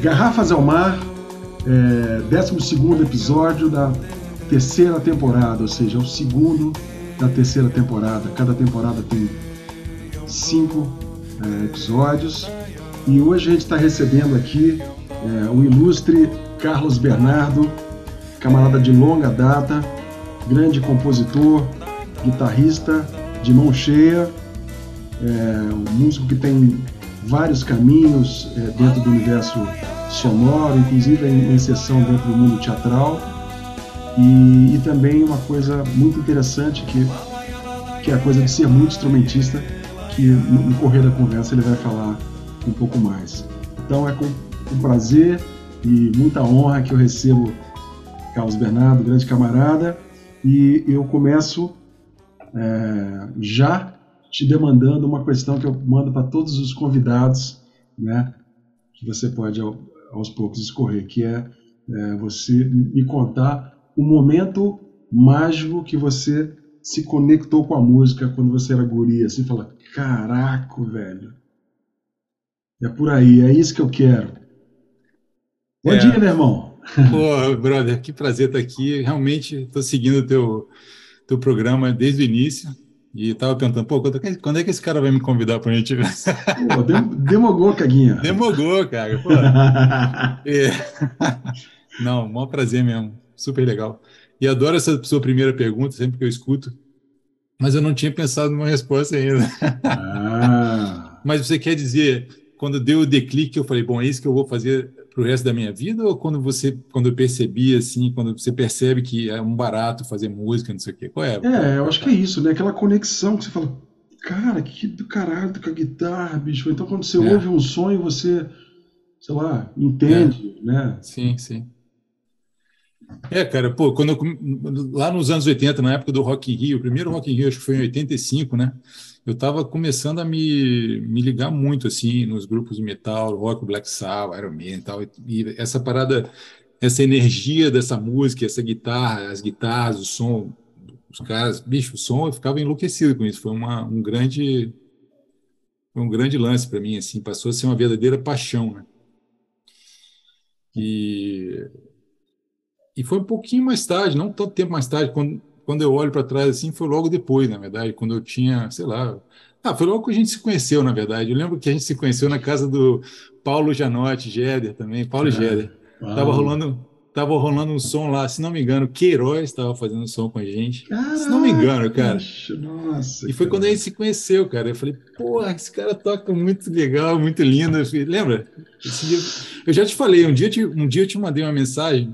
Garrafas ao Mar, é, 12 episódio da terceira temporada, ou seja, é o segundo da terceira temporada. Cada temporada tem cinco é, episódios. E hoje a gente está recebendo aqui é, o ilustre Carlos Bernardo, camarada de longa data, grande compositor, guitarrista de mão cheia, é, um músico que tem vários caminhos é, dentro do universo sonoro, inclusive em inserção dentro do mundo teatral. E, e, também uma coisa muito interessante que, que é a coisa de ser muito instrumentista, que no, no correr da conversa ele vai falar um pouco mais. Então é com, com prazer e muita honra que eu recebo Carlos Bernardo, grande camarada, e eu começo é, já te demandando uma questão que eu mando para todos os convidados, né, que você pode aos poucos escorrer, que é, é você me contar o momento mágico que você se conectou com a música quando você era guria, assim, fala, caraca, velho, é por aí, é isso que eu quero. Bom é. dia, meu irmão. Pô, brother, que prazer estar aqui. Realmente estou seguindo o teu, teu programa desde o início. E estava perguntando, pô, quando, é quando, é que esse cara vai me convidar para a gente? Pô, dem, demogou, Caguinha. Demogou, cara. Pô. É. Não, maior prazer mesmo. Super legal. E adoro essa sua primeira pergunta, sempre que eu escuto. Mas eu não tinha pensado numa resposta ainda. Ah. Mas você quer dizer, quando deu o declique, eu falei, bom, é isso que eu vou fazer para o resto da minha vida? Ou quando você, quando eu percebi, assim, quando você percebe que é um barato fazer música, não sei o quê? Qual é? É, eu acho que é isso, né? Aquela conexão que você fala, cara, que do caralho com a guitarra, bicho. Então quando você é. ouve um sonho, você, sei lá, entende, é. né? Sim, sim. É, cara, pô, quando eu, lá nos anos 80, na época do Rock in Rio, o primeiro Rock in Rio acho que foi em 85, né? Eu estava começando a me, me ligar muito assim nos grupos de metal, rock, Black Sabbath, Iron Man e tal, e essa parada, essa energia dessa música, essa guitarra, as guitarras, o som, os caras, bicho, o som, eu ficava enlouquecido com isso. Foi uma, um grande foi um grande lance para mim, assim, passou a ser uma verdadeira paixão, né? E e foi um pouquinho mais tarde, não tanto tempo mais tarde, quando, quando eu olho para trás assim, foi logo depois, na verdade, quando eu tinha, sei lá. Ah, foi logo que a gente se conheceu, na verdade. Eu lembro que a gente se conheceu na casa do Paulo Janotti, Géder também, Paulo é, Géder. Tava rolando, tava rolando um som lá, se não me engano, Queiroz estava fazendo som com a gente. Caraca, se não me engano, cara. Nossa, e foi cara. quando a gente se conheceu, cara. Eu falei, porra, esse cara toca muito legal, muito lindo. Lembra? Dia, eu já te falei, um dia, um dia eu te mandei uma mensagem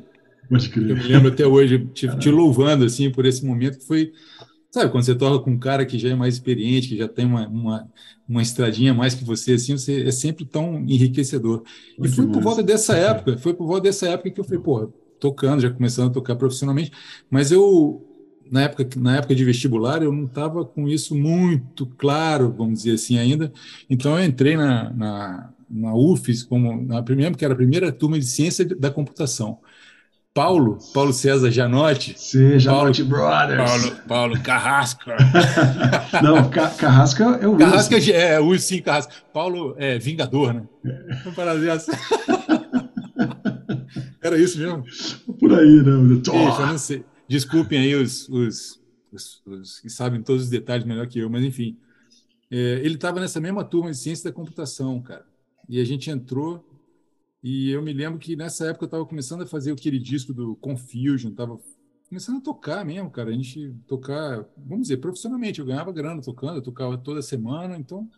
Pode crer. Eu me lembro até hoje, te, te, louvando assim por esse momento que foi, sabe, quando você toca com um cara que já é mais experiente, que já tem uma, uma, uma estradinha mais que você, assim, você é sempre tão enriquecedor. e foi por volta dessa época, foi por volta dessa época que eu falei, porra, tocando, já começando a tocar profissionalmente, mas eu na época, na época de vestibular, eu não estava com isso muito claro, vamos dizer assim, ainda. Então, eu entrei na, na, na UFES, como na primeira, que era a primeira turma de ciência da computação. Paulo, Paulo César Janotti. Sim, Janotti Paulo, Brothers. Paulo, Paulo Carrasca. Não, Ca Carrasca é o Carrasca Wilson. é, o sim, Carrasca. Paulo é Vingador, né? É. Dessa. Era isso mesmo? Por aí, né? eu não sei. Desculpem aí os, os, os, os, que sabem todos os detalhes melhor que eu, mas enfim. É, ele estava nessa mesma turma de ciência da computação, cara. E a gente entrou e eu me lembro que nessa época eu estava começando a fazer aquele disco do Confusion, estava começando a tocar mesmo, cara. A gente tocar, vamos dizer, profissionalmente. Eu ganhava grana tocando, eu tocava toda semana, então.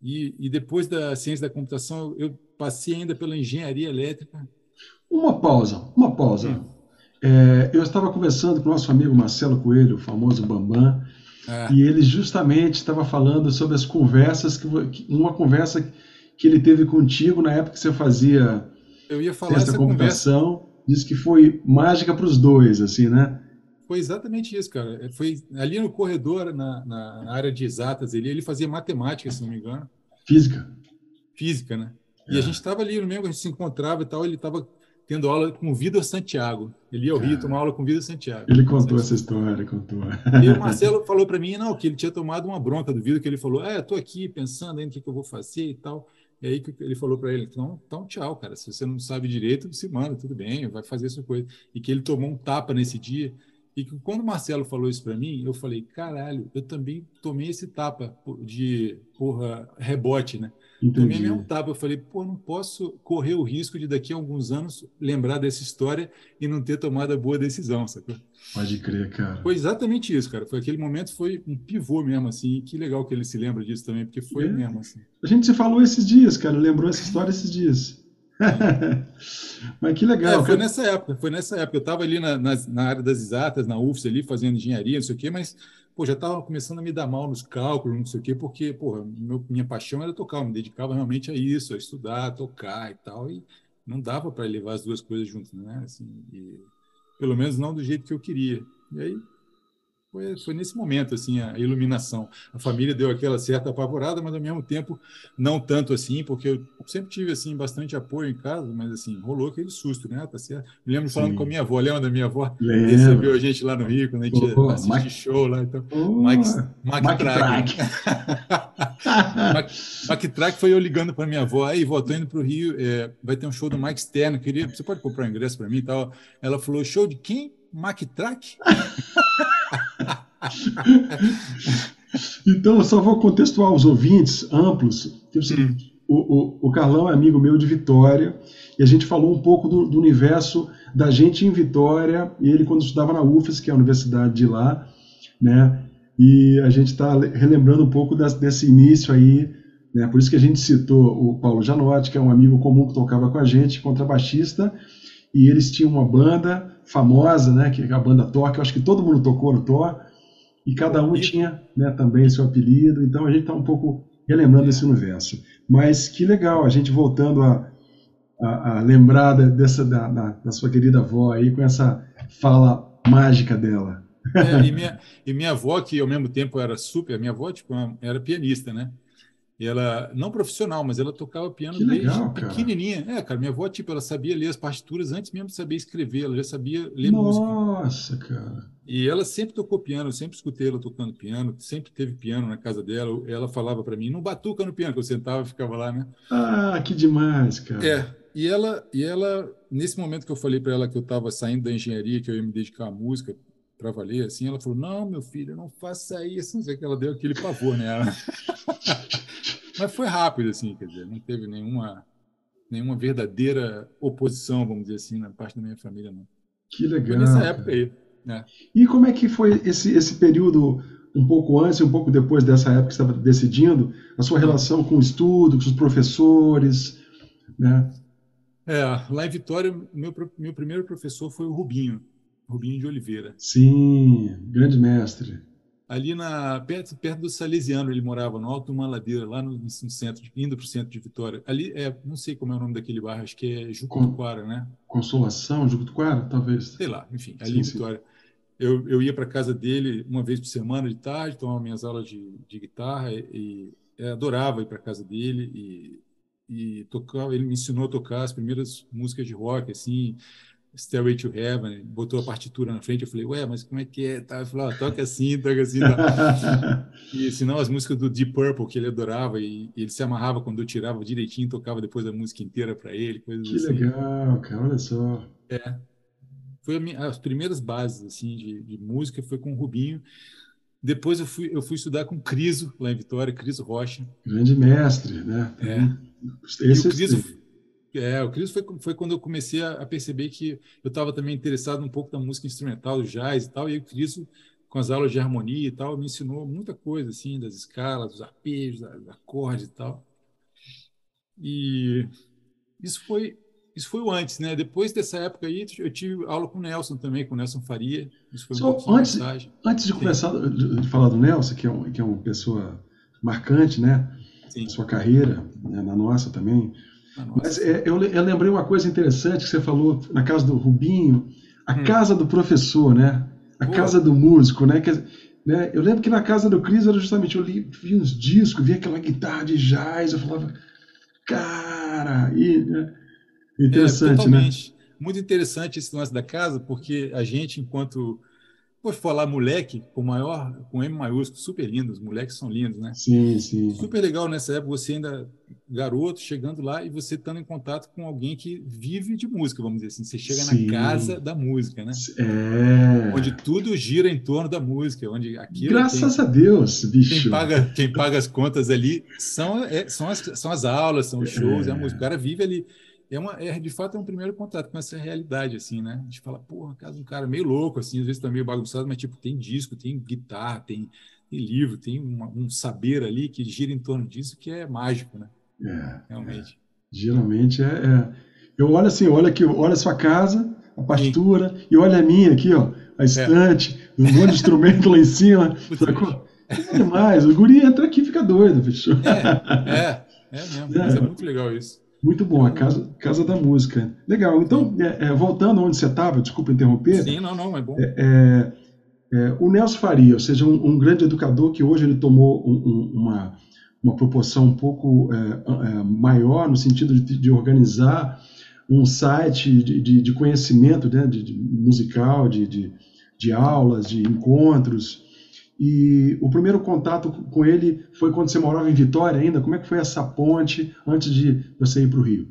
E, e depois da ciência da computação, eu passei ainda pela engenharia elétrica. Uma pausa, uma pausa. Hum. É, eu estava conversando com o nosso amigo Marcelo Coelho, o famoso Bambam, ah. e ele justamente estava falando sobre as conversas, que, uma conversa que ele teve contigo na época que você fazia eu ia falar essa computação. Conversa. Disse que foi mágica para os dois, assim, né? Foi exatamente isso, cara. Foi ali no corredor, na, na área de exatas, ele, ele fazia matemática, se não me engano. Física. Física, né? E é. a gente estava ali no mesmo, a gente se encontrava e tal, ele estava tendo aula com Vitor Santiago. Ele ia ao Rio é. tomar aula com Vitor Santiago. Ele contou essa história, contou. E o Marcelo falou para mim, não, que ele tinha tomado uma bronca do Vitor, que ele falou, é, estou aqui pensando ainda o que, que eu vou fazer e tal. E aí ele falou para ele, então, então tchau, cara. Se você não sabe direito, se manda, tudo bem, vai fazer sua coisa. E que ele tomou um tapa nesse dia. E que quando o Marcelo falou isso para mim, eu falei, caralho, eu também tomei esse tapa de porra, rebote, né? Entendi. Tomei mesmo tapa. Eu falei, pô, não posso correr o risco de daqui a alguns anos lembrar dessa história e não ter tomado a boa decisão, sacou? Pode crer, cara. Foi exatamente isso, cara. Foi aquele momento, foi um pivô mesmo, assim. E que legal que ele se lembra disso também, porque foi é. mesmo, assim. A gente se falou esses dias, cara. Lembrou essa história esses dias. Mas que legal. É, foi nessa época, foi nessa época. Eu estava ali na, na, na, área das exatas, na UFS ali, fazendo engenharia, não sei o quê, mas pô, já estava começando a me dar mal nos cálculos, não sei o quê, porque pô, meu, minha paixão era tocar, eu me dedicava realmente a isso, a estudar, a tocar e tal, e não dava para levar as duas coisas juntas, né? Assim, e, pelo menos não do jeito que eu queria. E aí foi, foi nesse momento assim a iluminação. A família deu aquela certa apavorada, mas ao mesmo tempo não tanto assim, porque eu sempre tive assim bastante apoio em casa, mas assim rolou aquele susto, né? Tá certo. Me lembro Sim. falando com a minha avó, lembra da minha avó? Lembro. Recebeu a gente lá no Rio quando a gente oh, assiste Mike... show lá, então. Oh, Mike, Track. Mike Track foi eu ligando para minha avó, aí vó, tô indo para o Rio, é, vai ter um show do Mike Stern, queria, você pode comprar um ingresso para mim e tal. Ela falou, show de quem? Mike Track? então, eu só vou contextuar os ouvintes amplos. Hum. O, o, o, Carlão é amigo meu de Vitória, e a gente falou um pouco do, do, universo da gente em Vitória, e ele quando estudava na UFES, que é a universidade de lá, né? E a gente está relembrando um pouco das, desse início aí, né? Por isso que a gente citou o Paulo Janotti, que é um amigo comum que tocava com a gente, contrabaixista, e eles tinham uma banda famosa, né? Que é a banda Thor, que eu acho que todo mundo tocou no Thor, e cada um tinha né, também seu apelido, então a gente está um pouco relembrando esse universo. Mas que legal, a gente voltando a, a, a lembrar dessa, da, da, da, sua querida avó aí, com essa fala mágica dela. É, e, minha, e minha avó, que ao mesmo tempo era super, minha avó tipo, era pianista, né? E ela, não profissional, mas ela tocava piano que desde legal, pequenininha. É, cara, minha avó, tipo, ela sabia ler as partituras antes mesmo de saber escrever, ela já sabia ler Nossa, música. Nossa, cara. E ela sempre tocou piano, eu sempre escutei ela tocando piano, sempre teve piano na casa dela. Ela falava para mim, não batuca no piano, que eu sentava e ficava lá, né? Ah, que demais, cara. É, e ela, e ela nesse momento que eu falei para ela que eu estava saindo da engenharia, que eu ia me dedicar à música, para valer, assim, ela falou: Não, meu filho, não faça isso. Não sei que ela deu aquele pavor nela. Mas foi rápido, assim, quer dizer, não teve nenhuma, nenhuma verdadeira oposição, vamos dizer assim, na parte da minha família, não. Que legal. Foi nessa época aí. Né? E como é que foi esse, esse período, um pouco antes e um pouco depois dessa época que estava decidindo, a sua relação com o estudo, com os professores, né? É, lá em Vitória, meu, meu primeiro professor foi o Rubinho, Rubinho de Oliveira. Sim, grande mestre. Ali na perto, perto do Salesiano ele morava no alto de uma ladeira lá no, no centro indo para o centro de Vitória. Ali é não sei como é o nome daquele bairro acho que é Jucutuquara né? Consolação Jucutuquara talvez? Sei lá enfim ali sim, em Vitória. Eu, eu ia para casa dele uma vez por semana de tarde tomava minhas aulas de, de guitarra e, e adorava ir para casa dele e, e tocava ele me ensinou a tocar as primeiras músicas de rock assim Stairway to Heaven, botou a partitura na frente, eu falei, ué, mas como é que é? Tá, ele falou, ah, toca assim, toca assim. Tá. e senão as músicas do Deep Purple, que ele adorava, e, ele se amarrava quando eu tirava direitinho, tocava depois a música inteira para ele, coisas que assim. Que legal, cara, olha só. É. Foi minha, as primeiras bases, assim, de, de, música, foi com o Rubinho. Depois eu fui, eu fui estudar com o Criso, lá em Vitória, Criso Rocha. Grande mestre, né? É. Esse e o Criso é, o Cris foi, foi quando eu comecei a, a perceber que eu estava também interessado um pouco da música instrumental, do jazz e tal, e o Cris, com as aulas de harmonia e tal, me ensinou muita coisa, assim, das escalas, dos arpejos, dos acordes e tal. E isso foi isso foi o antes, né? Depois dessa época aí, eu tive aula com o Nelson também, com o Nelson Faria. Isso foi um Só antes, antes de começar de, de, falar do Nelson, que é, um, que é uma pessoa marcante, né? Sim. Na sua carreira, né? na nossa também. Mas é, eu, eu, lembrei uma coisa interessante que você falou na casa do Rubinho, a hum. casa do professor, né? A Boa. casa do músico, né? Que, né? Eu lembro que na casa do Cris era justamente, eu li, vi uns discos, vi aquela guitarra de jazz, eu falava, cara, e, né? interessante, é, né? Muito interessante esse lance da casa, porque a gente, enquanto Vou falar moleque com maior, com M maiúsculo, super lindo, os moleques são lindos, né? Sim, sim. Super legal nessa época, você ainda garoto chegando lá e você estando em contato com alguém que vive de música, vamos dizer assim. Você chega Sim. na casa da música, né? É. Onde tudo gira em torno da música, onde aquilo Graças tem, a Deus, bicho. quem paga, quem paga as contas ali são, é, são, as, são as aulas, são os shows, é. a música. O cara vive ali. É, uma, é, de fato, é um primeiro contato com essa realidade, assim, né? A gente fala, porra, casa um cara meio louco, assim, às vezes tá meio bagunçado, mas, tipo, tem disco, tem guitarra, tem, tem livro, tem uma, um saber ali que gira em torno disso que é mágico, né? É, Realmente. É. Geralmente é, é, Eu olho assim, olha aqui, olha a sua casa, a pastura, Sim. e olha a minha aqui, ó, a estante, é. um monte de instrumento lá em cima. É demais. O guri entra aqui e fica doido, bicho. É, é, é mesmo. É. é muito legal isso. Muito bom, a casa, casa da música. Legal. Então, é, é, voltando onde você estava, desculpa interromper. Sim, não, não, é bom. É, é, o Nelson Faria, ou seja, um, um, grande educador que hoje ele tomou um, um, uma, uma proporção um pouco é, maior no sentido de, de, organizar um site de, de, de conhecimento né, de, musical, de, de aulas, de encontros. E o primeiro contato com ele foi quando você morava em Vitória ainda? Como é que foi essa ponte antes de você ir para o Rio?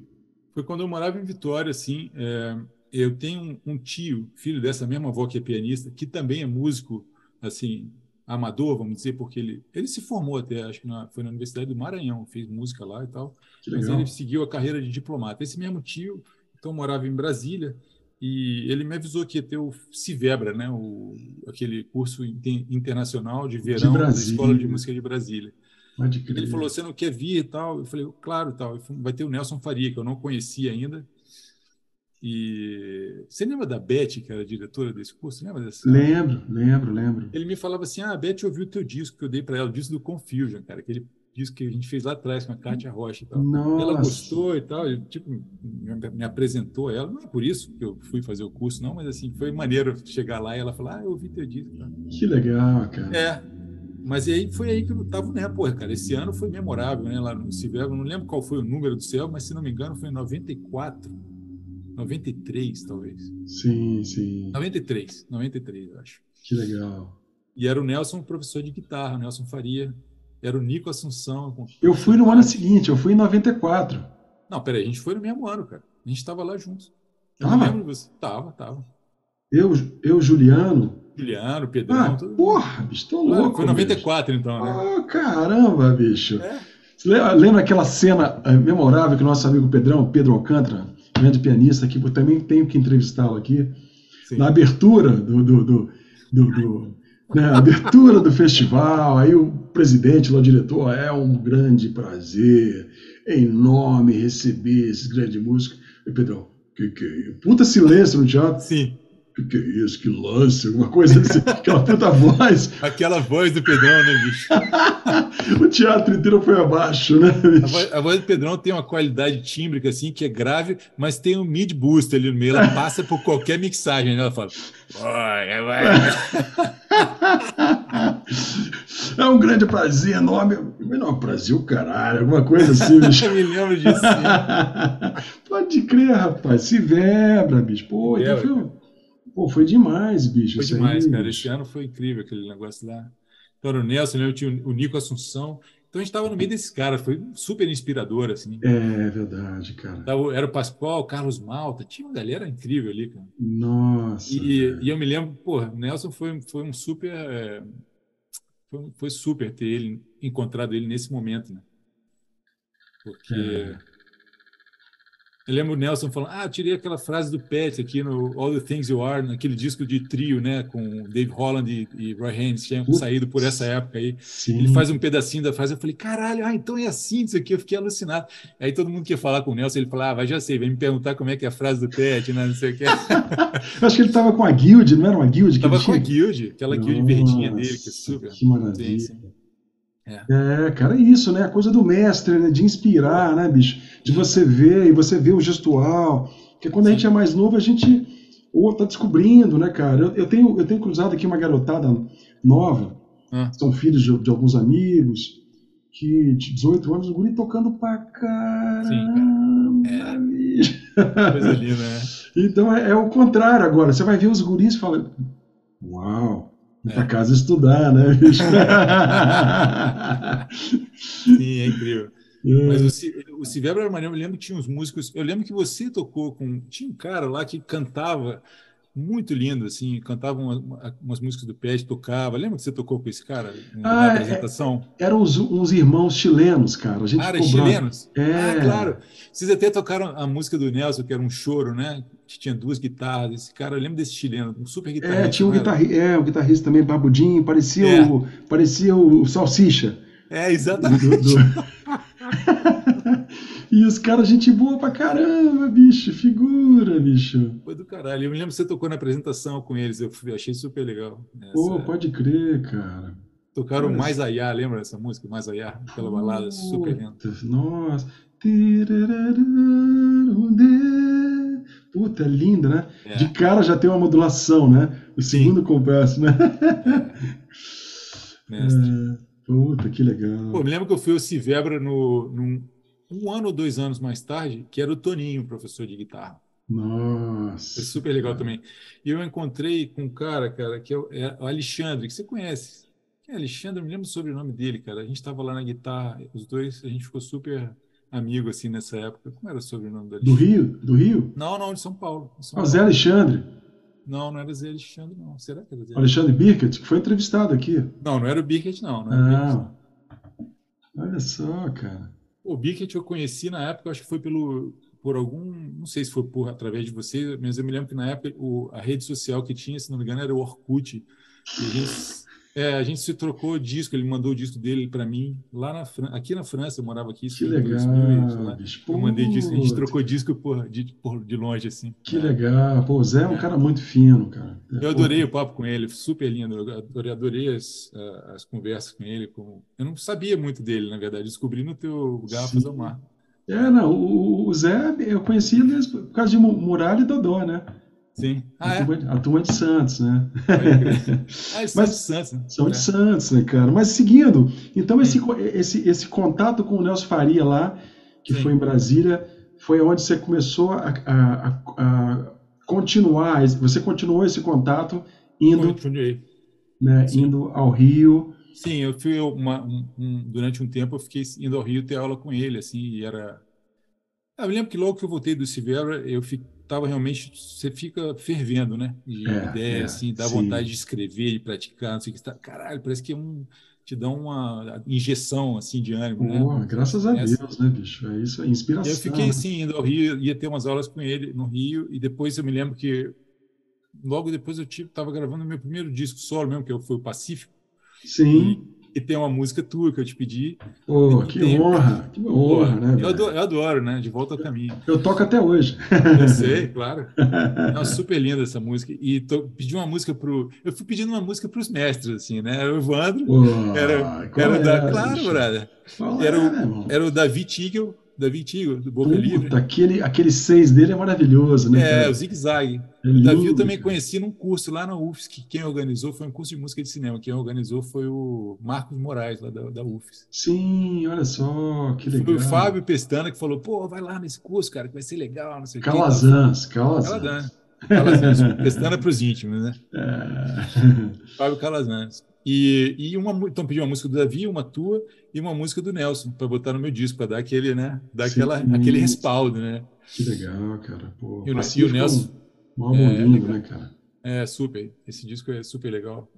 Foi quando eu morava em Vitória, assim. É, eu tenho um, tio, filho dessa mesma avó que é pianista, que também é músico, assim, amador, vamos dizer, porque ele, ele se formou até, acho que na, foi na Universidade do Maranhão, fez música lá e tal. Mas ele seguiu a carreira de diplomata. Esse mesmo tio, então, morava em Brasília e ele me avisou que ia ter o Civebra, né, o, aquele curso internacional de verão de da Escola de Música de Brasília. Ele falou: você não quer vir e tal? Eu falei: claro, tal. Vai ter o Nelson Faria, que eu não conhecia ainda. E você lembra da Beth, que era a diretora desse curso? Lembra dessa? Lembro, lembro, lembro. Ele me falava assim: ah, a Beth ouviu o teu disco que eu dei para ela, o disco do Confusion, cara, aquele disco que a gente fez lá atrás com a Kátia Rocha e tal. Nossa. Ela gostou e tal, tipo, me, apresentou ela. Não é por isso que eu fui fazer o curso, não, mas assim, foi maneiro chegar lá e ela falar: ah, eu ouvi teu disco. Tá? Que legal, cara. É. Mas aí foi aí que eu tava, né, porra, cara, esse ano foi memorável, né, lá no Civel, não lembro qual foi o número do céu, mas se não me engano foi em 94, 93, talvez. Sim, sim. 93, 93, eu acho. Que legal. E era o Nelson, professor de guitarra, Nelson Faria, era o Nico Assunção. Eu fui no ano seguinte, eu fui em 94. Não, peraí, a gente foi no mesmo ano, cara. A gente estava lá juntos. Eu tava? lembro você. Tava, tava. Eu, eu Juliano. Juliano, Pedrão. Ah, tudo... Porra, bicho, tô louco. Foi 94, bicho. então, né? Ah, caramba, bicho. É. Lembra aquela cena eh, memorável que o nosso amigo Pedrão, Pedro Alcântara, grande pianista, que eu também tenho que entrevistá-lo aqui, Sim. na abertura do, do, do, do né, abertura do festival, aí o presidente lá, o diretor, é um grande prazer, é enorme receber esses grandes músicos. E Pedrão, que que é isso? Puta silêncio no teatro. Sim. Que que é isso? Que lance? Alguma coisa assim, aquela puta voz. Aquela voz do Pedrão, né, bicho? o teatro inteiro foi abaixo, né, bicho? A voz, a voz, do Pedrão tem uma qualidade tímbrica, assim, que é grave, mas tem um mid boost ali no meio. Ela passa por qualquer mixagem, né? Ela fala. Vai, vai. É um grande prazer enorme. Não, prazer o caralho, alguma coisa assim, bicho. Eu me lembro disso. Pode crer, rapaz. Se vebra, bicho. Pô, foi, pô, foi demais, bicho. Foi demais, aí, cara. Bicho. Esse ano foi incrível aquele negócio lá. Então, o Nelson, né? eu tinha o Nico Assunção. Então a gente estava no meio desses caras, foi super inspirador, assim. É verdade, cara. Era o Pascoal, o Carlos Malta, tinha uma galera incrível ali, cara. Nossa. E, e eu me lembro, pô, o Nelson foi, foi um super. É, foi, foi, super ter ele, encontrado ele nesse momento, né? Porque. É. Eu lembro o Nelson falando, ah, tirei aquela frase do Pet aqui no All the Things You Are, naquele disco de trio, né, com Dave Holland e, e Roy Haynes, tinham Ups. saído por essa época aí. Sim. Ele faz um pedacinho da frase, eu falei, caralho, ah, então é assim isso aqui, eu fiquei alucinado. Aí todo mundo quer falar com o Nelson, ele fala, ah, vai, já sei, vem me perguntar como é que é a frase do Pet, né, não sei o que. eu acho que ele estava com a Guild, não era uma Guild? Tava com a Guild, aquela Guild verdinha dele, que é super. Que maravilha. Sim, sim. É. é. cara, é isso, né? A coisa do mestre, né? De inspirar, né, bicho? De você ver, e você ver o gestual. Porque quando Sim. a gente é mais novo, a gente ou tá descobrindo, né, cara? Eu, eu, tenho, eu tenho cruzado aqui uma garotada nova, ah. são filhos de, de, alguns amigos, que de 18 anos, o guri tocando pra caramba, Sim, cara. É. Coisa linda, né? Então é, é o contrário agora. Você vai ver os guris e fala, uau, é. para casa estudar, né, bicho? Sim, é incrível. É. Mas o, o Silvério. Eu lembro que tinha uns músicos. Eu lembro que você tocou com. Tinha um cara lá que cantava muito lindo, assim, cantava uma, umas músicas do Pet, tocava. Lembra que você tocou com esse cara na ah, é, apresentação? É, eram uns, uns, irmãos chilenos, cara. A gente ah, chilenos? É. Ah, claro. Vocês até tocaram a música do Nelson, que era um choro, né? Que tinha duas guitarras. Esse cara, eu lembro desse chileno, um super guitarrista. É, tinha um guitarrista, é, um guitarrista também, babudinho, parecia, é. o, parecia o Salsicha. É, exatamente. Do, do... E os caras, gente boa pra caramba, bicho, figura, bicho. Foi do caralho. Eu me lembro que você tocou na apresentação com eles, eu achei super legal. Essa... Pô, pode crer, cara. Tocaram Mas... Mais Ayá, lembra dessa música? Mais Ayá, aquela balada super linda. Nossa. Puta, é linda, né? É. De cara já tem uma modulação, né? O segundo compasso, né? É. Mestre. É. Puta, que legal. Pô, me lembro que eu fui ao Civebra no, num, um ano ou dois anos mais tarde, que era o Toninho, professor de guitarra. Nossa. Foi super legal cara. também. E eu encontrei com um cara, cara, que é o, é o Alexandre, que você conhece. Quem é Alexandre? Eu me lembro sobre o nome dele, cara. A gente estava lá na guitarra, os dois, a gente ficou super amigo assim nessa época. Como era o sobrenome dele? Do Rio? Do Rio? Não, não, de São Paulo. De São ah, Paulo. Zé Alexandre. Não, não era Zé Alexandre, não. Será que era Zé Alexandre Birkett, que foi entrevistado aqui. Não, não era o Birkett, não. não, não. Olha só, cara. O Bicket eu conheci na época, acho que foi pelo por algum, não sei se foi por através de você, mas eu me lembro que na época o, a rede social que tinha, se não me engano, era o Orkut. E a gente é, a gente se trocou disco, ele mandou o disco dele para mim lá na Fran... aqui na França, eu morava aqui. Que legal, 2000, lá. Eu mandei disco, a gente trocou disco por de, por, de longe assim. Que é. legal, pô, o Zé é um é. cara muito fino, cara. Eu adorei o papo com ele, super lindo. Eu adorei, adorei as, as conversas com ele. Com... Eu não sabia muito dele, na verdade, descobri no teu Garrafas ao Mar. É, não, o, o Zé eu conhecia mesmo por causa de Muralha e Dodó, né? Sim. Ah, a, é? turma, a, turma, de Santos, né? ah, Mas, de Santos, né? São de é. Santos, né, cara? Mas seguindo, então esse, esse, esse contato com o Nelson Faria lá, que Sim. foi em Brasília, foi onde você começou a, a, a, continuar, você continuou esse contato indo, Continuei. né, indo ao Rio. Sim, eu fui uma, um, um, durante um tempo eu fiquei indo ao Rio ter aula com ele, assim, e era eu lembro que logo que eu voltei do Silveira, eu estava realmente, você fica fervendo, né? De é, ideia, é, assim, dá sim. vontade de escrever, de praticar, não sei o que. Tá, caralho, parece que é um, te dá uma injeção, assim, de ânimo, Pô, né? Graças a Deus, né, bicho? É isso, é inspiração. Eu fiquei, assim, indo ao Rio, ia ter umas aulas com ele no Rio, e depois eu me lembro que, logo depois eu estava gravando meu primeiro disco solo mesmo, que foi o Pacífico. Sim. E, tem uma música tua que eu te pedi. Oh, que tem... honra, que honra, né? Eu adoro, eu adoro, né? De volta ao caminho. Eu toco até hoje. Eu sei, claro. É super linda essa música. E tô, pedi uma música pro. Eu fui pedindo uma música para os mestres, assim, né? O Evandro. Oh, era era é, da. Claro, brother. Era, o, era o Davi Tigel Davi Tigo, do Boca Puta, Livre. Aquele, aquele seis dele é maravilhoso, né? É, cara? o zigue-zague. É o Davi eu também cara. conheci num curso lá na UFSC. Quem organizou foi um curso de música de cinema. Quem organizou foi o Marcos Moraes, lá da, da UFSC. Sim, olha só, que legal. Foi o Fábio Pestana que falou: pô, vai lá nesse curso, cara, que vai ser legal, não sei Calazans, Calazans. Calazans. Calazans. Pestana para os íntimos, né? É. Fábio Calazans. E, e uma, então pedi uma música do Davi, uma tua e uma música do Nelson para botar no meu disco para dar aquele, né, dar aquela, aquele respaldo, né? Que legal, cara. Pô, e, o, e o Nelson, um é, lindo, né, cara? É super. Esse disco é super legal.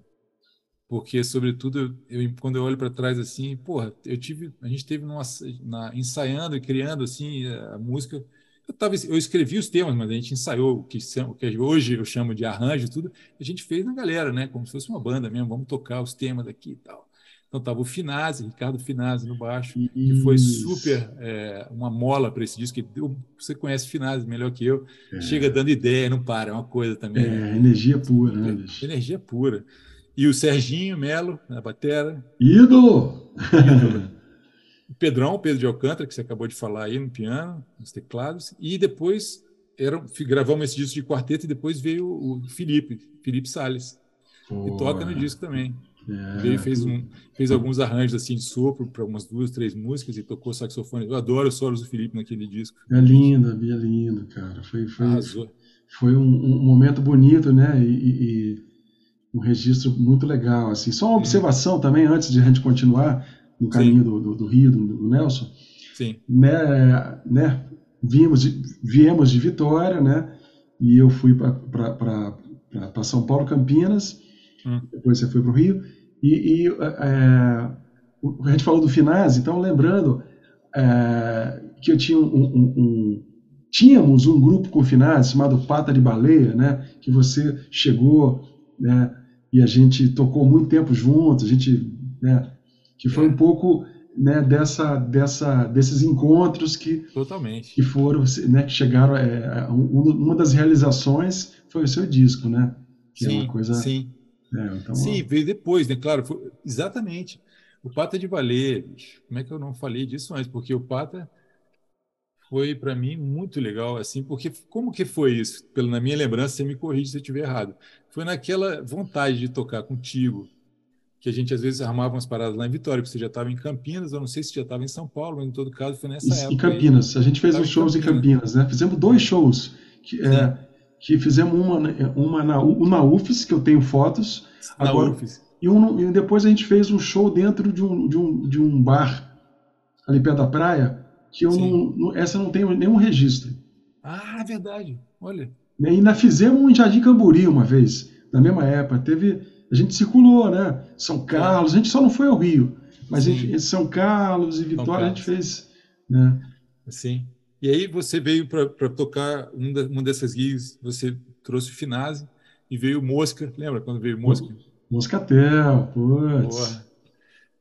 Porque, sobretudo, eu, quando eu olho para trás assim, porra, eu tive, a gente teve numa, na, ensaiando e criando assim a música eu, tava, eu escrevi os temas, mas a gente ensaiou o que, o que hoje eu chamo de arranjo tudo. A gente fez na galera, né? Como se fosse uma banda mesmo. Vamos tocar os temas aqui e tal. Então tava o Finazzi, Ricardo Finazzi no baixo, Isso. que foi super é, uma mola para esse disco. Que deu, você conhece Finazzi melhor que eu. É. Chega dando ideia, não para, é uma coisa também. É, energia pura, né? Energia pura. E o Serginho Melo na batera. Ídolo! Ídolo. o Pedrão, Pedro de Alcântara, que você acabou de falar aí no piano, nos teclados, e depois era, gravamos esse disco de quarteto e depois veio o Felipe, Felipe Sales, que toca no disco também. É, veio fez, um, fez alguns arranjos assim de sopro para umas duas, três músicas e tocou saxofone. Eu adoro os solos do Felipe naquele disco. É lindo, é lindo, cara. Foi, foi, foi um, um, momento bonito, né? E, e, um registro muito legal. Assim. Só uma observação também, antes de a gente continuar no caminho do, do, do, Rio, do, do, Nelson. Sim. Né, né, vimos, viemos de Vitória, né? E eu fui para São Paulo, Campinas. Hum. Depois você foi para o Rio. E, e é, a gente falou do Finaz, então lembrando é, que eu tinha um, um, um, tínhamos um grupo com Finaz chamado Pata de Baleia, né? Que você chegou, né? E a gente tocou muito tempo juntos, a gente, né? Que foi um pouco né, dessa, dessa, desses encontros que totalmente que foram, né, que chegaram. É, uma das realizações foi o seu disco, né? Que sim, é uma coisa. Sim. É, então, sim, veio depois, né? Claro, foi, exatamente. O Pata de Valer, como é que eu não falei disso antes? Porque o Pata foi para mim muito legal, assim, porque como que foi isso? Pelo na minha lembrança, você me corrige se eu estiver errado. Foi naquela vontade de tocar contigo, que a gente às vezes armava umas paradas lá em Vitória, porque você já estava em Campinas, eu não sei se já estava em São Paulo, mas em todo caso foi nessa época. Em Campinas, aí, a gente fez uns shows em Campinas. Campinas, né? Fizemos dois shows, que, é, que fizemos uma, uma na, uma UFES, que eu tenho fotos, na agora, UFES. E, um, e depois a gente fez um show dentro de um, de um, de um bar ali perto da praia, que eu não, não, essa não tem nenhum registro. Ah, é verdade. Olha. E ainda fizemos um em Jardim Camburi uma vez, na mesma época. Teve, a gente circulou, né? São Carlos, a gente só não foi ao Rio, mas gente, São Carlos e Vitória a gente fez, né? Sim. E aí você veio para tocar um da, uma dessas gigs, você trouxe o Finazzi e veio Mosca, lembra quando veio Mosca? Moscatel, putz.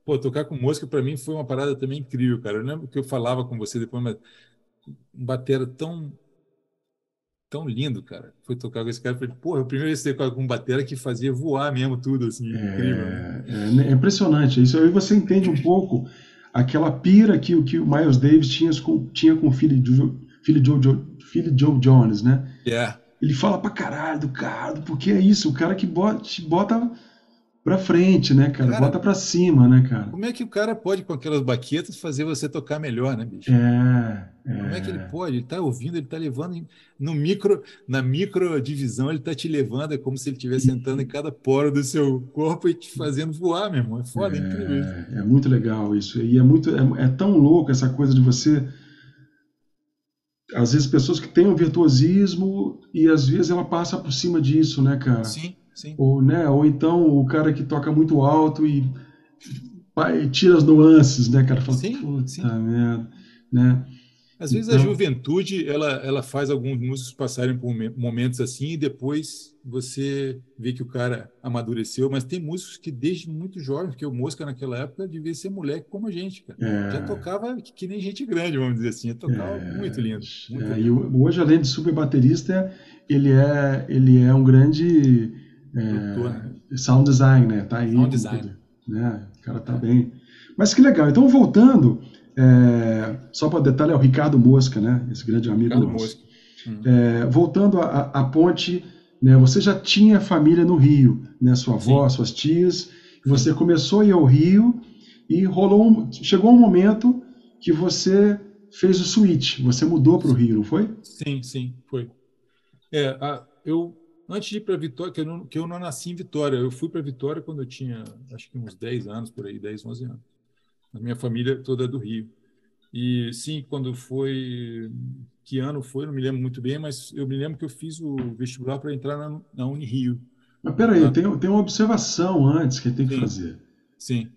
Pô, tocar com música para mim foi uma parada também incrível, cara. Eu lembro que eu falava com você depois, mas um batera tão tão lindo, cara. Foi tocar com esse cara, falei, porra, eu primeiro esse com um batera que fazia voar mesmo tudo, assim, é, incrível. É, é, impressionante. Isso aí você entende um pouco aquela pira que, que o Miles Davis tinha com, tinha com o filho de filho Joe, Joe, filho Joe Jones, né? Yeah. Ele fala pra caralho do cara, porque é isso, o cara que bota, bota pra frente, né, cara? cara? Bota pra cima, né, cara? Como é que o cara pode, com aquelas baquetas, fazer você tocar melhor, né, bicho? É, é. Como é que ele pode? Ele tá ouvindo, ele tá levando no micro, na micro divisão, ele tá te levando, é como se ele estivesse sentando em cada poro do seu corpo e te fazendo voar, meu irmão. É foda, é, é incrível. É muito legal isso. E é muito, é, é tão louco essa coisa de você às vezes pessoas que têm um virtuosismo e às vezes ela passa por cima disso, né, cara? Sim, sim. Ou, né, ou então o cara que toca muito alto e, tira as nuances, né, cara? Fala, sim, sim. merda, né? Às vezes então... a juventude ela, ela faz alguns músicos passarem por momentos assim e depois você vê que o cara amadureceu, mas tem músicos que desde muito jovem, porque o Mosca naquela época devia ser moleque como a gente, cara. É... Já tocava que, que, nem gente grande, vamos dizer assim, tocava é... muito lindo. Muito é, lindo. E hoje, além de super baterista, ele é, ele é um grande é, né? sound design, né? Tá aí. Sound design. Né? O cara tá bem. Mas que legal. Então, voltando, é, só para detalhe, é o Ricardo Mosca, né? Esse grande amigo Ricardo nosso. Mosca. Hum. É, voltando à ponte, né? Você já tinha família no Rio, né? Sua avó, Sim. suas tias. Você Sim. começou a ir ao Rio e rolou um, chegou um momento que você fez o switch. Você mudou para o Rio, não foi? Sim, sim, foi. É, a, eu antes de ir para Vitória, que eu, não, que eu não nasci em Vitória, eu fui para Vitória quando eu tinha acho que uns 10 anos por aí, 10, 11 anos. A minha família toda é do Rio. E sim, quando foi. Que ano foi? Não me lembro muito bem, mas eu me lembro que eu fiz o vestibular para entrar na, na Unirio. Mas peraí, na... tem, tem uma observação antes que tem que sim. fazer. Sim.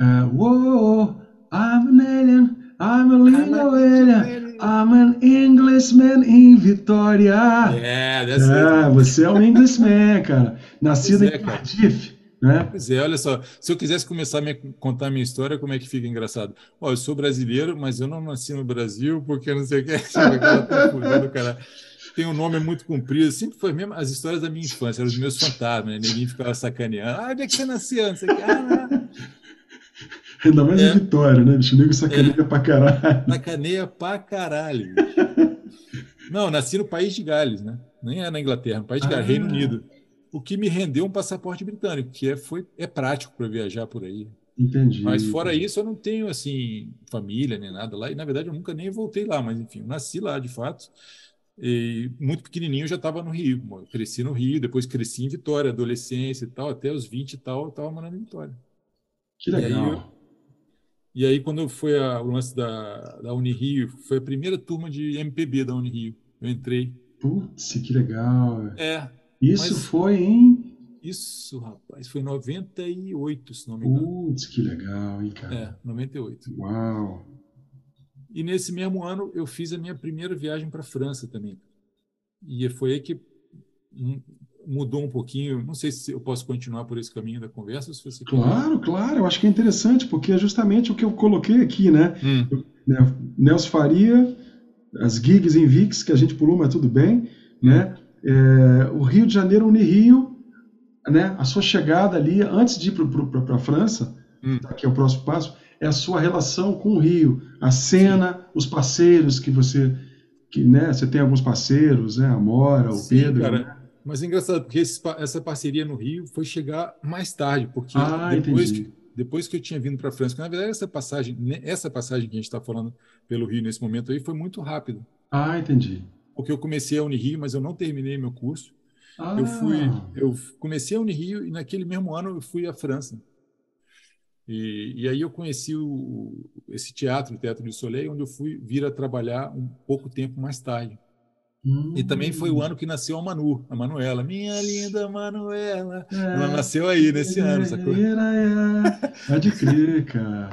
Uh, whoa, I'm an alien, I'm a little alien, I'm an Englishman in Vitória. É, é você é um Englishman, cara. Nascido é, em Cardiff. Né? Pois é, olha só, se eu quisesse começar a me contar a minha história, como é que fica engraçado? Ó, eu sou brasileiro, mas eu não nasci no Brasil porque não sei o que. cara. Tem um nome muito comprido, sempre foi mesmo as histórias da minha infância, eram os meus fantasmas, né? Ninguém ficava sacaneando. Ah, onde é que você nasceu? Não sei o que. Ah, Ainda mais é. em Vitória, né? Bicho, nego sacaneia é. pra caralho. Sacaneia pra caralho. Não, nasci no país de Gales, né? Nem é na Inglaterra, no país de Gales, ah. Reino Unido o que me rendeu um passaporte britânico, que é, foi, é prático para viajar por aí. Entendi. Mas fora isso, eu não tenho assim família nem nada lá. E na verdade eu nunca nem voltei lá, mas enfim, nasci lá de fato. E muito pequenininho eu já estava no Rio. Eu cresci no Rio, depois cresci em Vitória, adolescência e tal, até os 20 e tal, eu estava morando em Vitória. Que legal. E aí, quando foi a, o lance da, da Unirio, foi a primeira turma de MPB da Unirio. Eu entrei. Putz, que legal. É. Isso foi em. Isso, rapaz, foi em 98, se não me engano. Putz, que legal, hein, cara? É, 98. Uau. E nesse mesmo ano eu fiz a minha primeira viagem para a França também. E foi aí que mudou um pouquinho. Não sei se eu posso continuar por esse caminho da conversa. Se você claro, quer. claro. Eu acho que é interessante, porque é justamente o que eu coloquei aqui, né? Hum. Nelson Faria, as gigs em VIX, que a gente pulou, mas tudo bem, né? É, o Rio de Janeiro Unirio, né? A sua chegada ali, antes de ir para a França, hum. que é o próximo passo, é a sua relação com o Rio, a cena, Sim. os parceiros que você que né, você tem alguns parceiros, né, a Mora, o Sim, Pedro, cara. Né? Mas é engraçado, porque esse, essa parceria no Rio foi chegar mais tarde, porque ah, depois, que, depois que eu tinha vindo para a França, na verdade essa passagem, né, essa passagem que a gente está falando pelo Rio nesse momento aí foi muito rápido. Ah, entendi. Porque eu comecei a Unirio, mas eu não terminei meu curso. Ah. Eu fui, eu comecei a Unirio e naquele mesmo ano eu fui à França. E, e aí eu conheci o, esse teatro, o Teatro do Soleil, onde eu fui vir a trabalhar um pouco tempo mais tarde. Hum. E também foi o hum. ano que nasceu a Manu, a Manuela. Minha linda Manuela. É, Ela nasceu aí, nesse é, ano, sacou? É, pode crer, cara.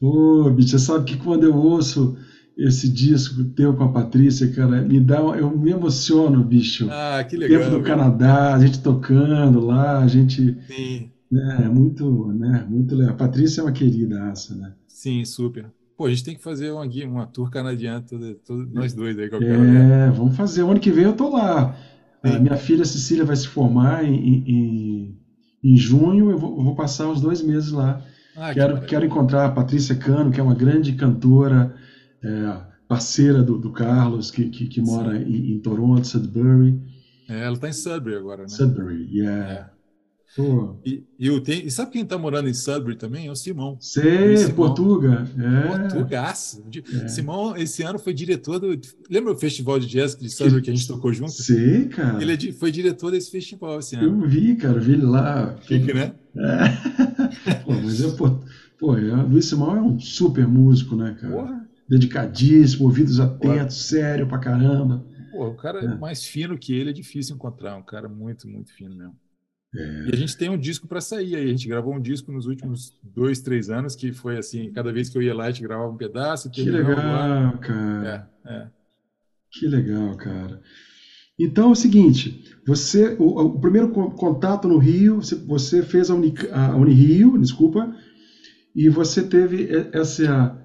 Ô, bicho, você sabe que quando eu ouço esse disco teu com a Patrícia, cara, me dá, eu me emociono, bicho. Ah, que legal. Tempo do Canadá, a gente tocando lá, a gente. Sim. É muito, né, muito legal. A Patrícia é uma querida, essa, né? Sim, super. Pô, a gente tem que fazer uma, uma tour canadiana, todo, todo, nós dois aí, qualquer É, vamos fazer. O ano que vem eu tô lá. A minha filha Cecília vai se formar em, em, em junho, eu vou, eu vou, passar os dois meses lá. Ah, quero, que quero encontrar a Patrícia Cano, que é uma grande cantora, é, parceira do, do, Carlos, que, que, que mora em, em, Toronto, Sudbury. É, ela está em Sudbury agora, né? Sudbury, yeah. É. E, e, eu tenho, e sabe quem está morando em Sudbury também? É o Simão. Sei, Simão. Portuga. É. Portugaço. É. Simão, esse ano, foi diretor do. Lembra o festival de jazz de Sudbury que a gente tocou junto? Sei, cara. Ele é, foi diretor desse festival esse ano. Eu vi, cara, vi ele lá. Fique, né? É. pô, mas eu, pô, pô é, Luiz Simão é um super músico, né, cara? Porra. Dedicadíssimo, ouvidos atentos, Porra. sério pra caramba. Pô, o cara é. mais fino que ele é difícil encontrar. Um cara muito, muito fino mesmo. É. E a gente tem um disco para sair aí. A gente gravou um disco nos últimos dois, três anos, que foi assim: cada vez que eu ia lá, a gente gravava um pedaço. Que legal, lá. cara. É, é. Que legal, cara. Então é o seguinte: você, o, o primeiro contato no Rio, você, você fez a, Uni, a Unirio, desculpa, e você teve essa.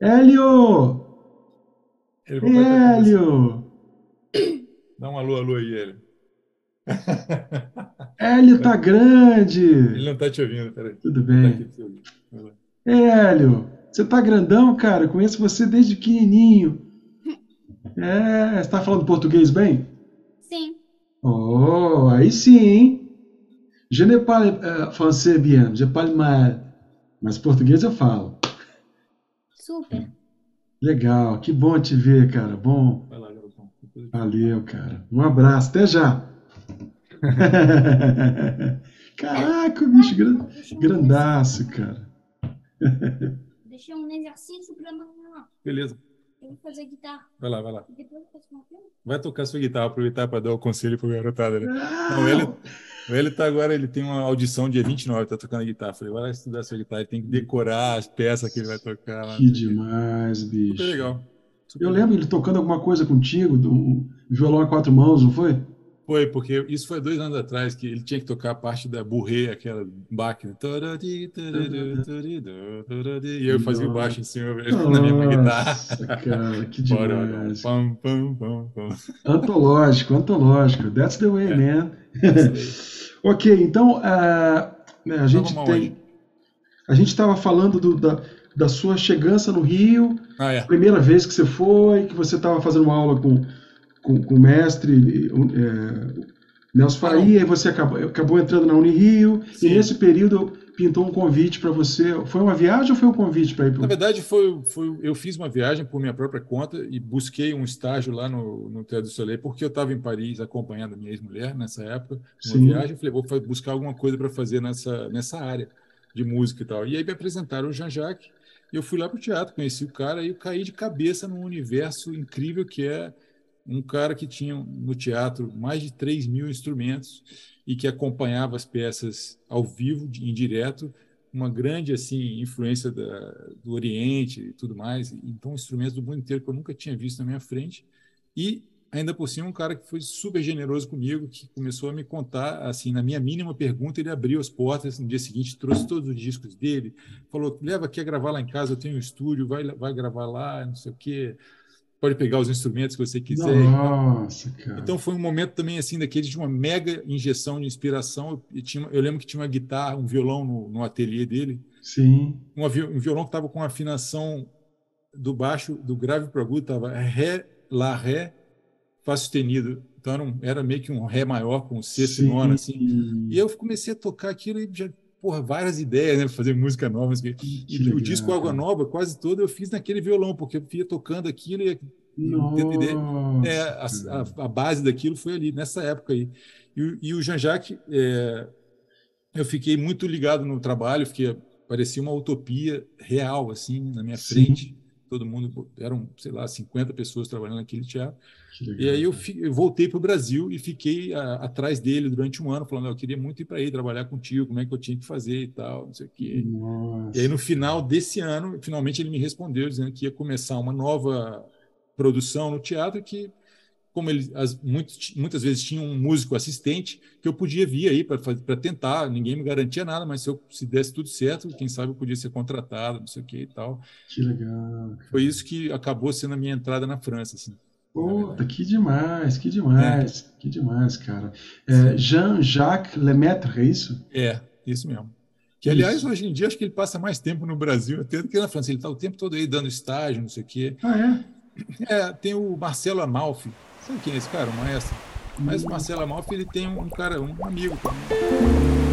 Hélio! Hélio! Dá um alô, alô aí, Hélio. Hélio tá grande. Ele não tá te ouvindo, peraí. Tudo bem. Tá Hélio, você tá grandão, cara. Conheço você desde pequenininho. É, você tá falando português bem? Sim. Oh, aí sim. Je ne parle uh, français bien, je parle mal. Mas português eu falo. Super. Legal, que bom te ver, cara. Bom. Valeu, cara. Um abraço, até já. Caraca, o bicho gran... grandaço, cara. Deixei um exercício pra amanhã. Beleza. Eu vou fazer guitarra. Vai lá, vai lá. Vai tocar sua guitarra, aproveitar para dar o conselho pro garotada, né? Não, ele, ele tá agora, ele tem uma audição dia 29, tá tocando guitarra. Falei, vai lá estudar sua guitarra, ele tem que decorar as peças que ele vai tocar. Lá, que demais, bicho. Super legal. Super eu lembro ele tocando alguma coisa contigo, do violão a quatro mãos, não foi? Foi, porque isso foi dois anos atrás, que ele tinha que tocar a parte da burrê, aquela. Né? E eu fazia o baixo em cima Nossa, na minha guitarra. Cara, que demais. Pam, pam, pam, pam. Antológico, antológico. That's the way, é. man. ok, então uh, a gente tem. A gente estava falando do, da, da sua chegança no Rio, ah, é. primeira vez que você foi, que você estava fazendo uma aula com com, com o mestre é, Nelson Faria, e você acabou, acabou entrando na Unirio, Sim. e nesse período pintou um convite para você. Foi uma viagem ou foi um convite para ir para Na verdade, foi, foi, eu fiz uma viagem por minha própria conta e busquei um estágio lá no, no Teatro do Soleil, porque eu estava em Paris acompanhando a minha ex-mulher nessa época, uma Sim. viagem. Falei, vou buscar alguma coisa para fazer nessa, nessa área de música e tal. E aí me apresentaram o Jean-Jacques, E eu fui lá para o teatro, conheci o cara e eu caí de cabeça num universo incrível que é um cara que tinha no teatro mais de 3 mil instrumentos e que acompanhava as peças ao vivo, em direto, uma grande assim influência da, do Oriente e tudo mais. Então, instrumentos do mundo inteiro que eu nunca tinha visto na minha frente. E ainda por cima um cara que foi super generoso comigo, que começou a me contar, assim, na minha mínima pergunta, ele abriu as portas no dia seguinte, trouxe todos os discos dele, falou, leva aqui a gravar lá em casa, eu tenho um estúdio, vai, vai gravar lá, não sei o quê, pode pegar os instrumentos que você quiser. Nossa, cara. Então foi um momento também, assim, daquele de uma mega injeção de inspiração, eu, tinha, eu lembro que tinha uma guitarra, um violão no, no ateliê dele, Sim. um, um violão que estava com afinação do baixo, do grave para agudo, estava ré, lá, ré, Fá sustenido. Então era, um, era, meio que um Ré maior com sexto e nono, assim. E eu comecei a tocar aquilo e já, porra, várias ideias, né? Fazer música nova. Assim. E legal, o disco Água Nova, quase todo, eu fiz naquele violão, porque eu ia tocando aquilo e. Nossa. É, a, a, a, base daquilo foi ali, nessa época aí. E, e o Jean-Jacques, é, eu fiquei muito ligado no trabalho, fiquei, parecia uma utopia real, assim, na minha Sim. frente. Todo mundo, eram, sei lá, 50 pessoas trabalhando naquele teatro. E aí eu, eu voltei para o Brasil e fiquei a, atrás dele durante um ano, falando: eu queria muito ir para aí trabalhar contigo, como é que eu tinha que fazer e tal, não sei o quê. Nossa. E aí no final desse ano, finalmente ele me respondeu dizendo que ia começar uma nova produção no teatro que como ele as, muitas, muitas vezes tinha um músico assistente que eu podia vir aí para tentar, ninguém me garantia nada, mas se eu se desse tudo certo, quem sabe eu podia ser contratado, não sei o que e tal. Que legal. Foi isso que acabou sendo a minha entrada na França, assim. Puta, que demais, que demais, é. que demais, cara. É, Jean-Jacques Lemaitre, é isso? É, isso mesmo. Que, aliás, isso. hoje em dia, acho que ele passa mais tempo no Brasil até do que na França. Ele está o tempo todo aí dando estágio, não sei o quê. Ah, é? É, tem o Marcelo Amalfi. Sabe quem é esse cara? O maestro. Mas o. Marcelo Amalfi, ele tem um cara, um amigo também.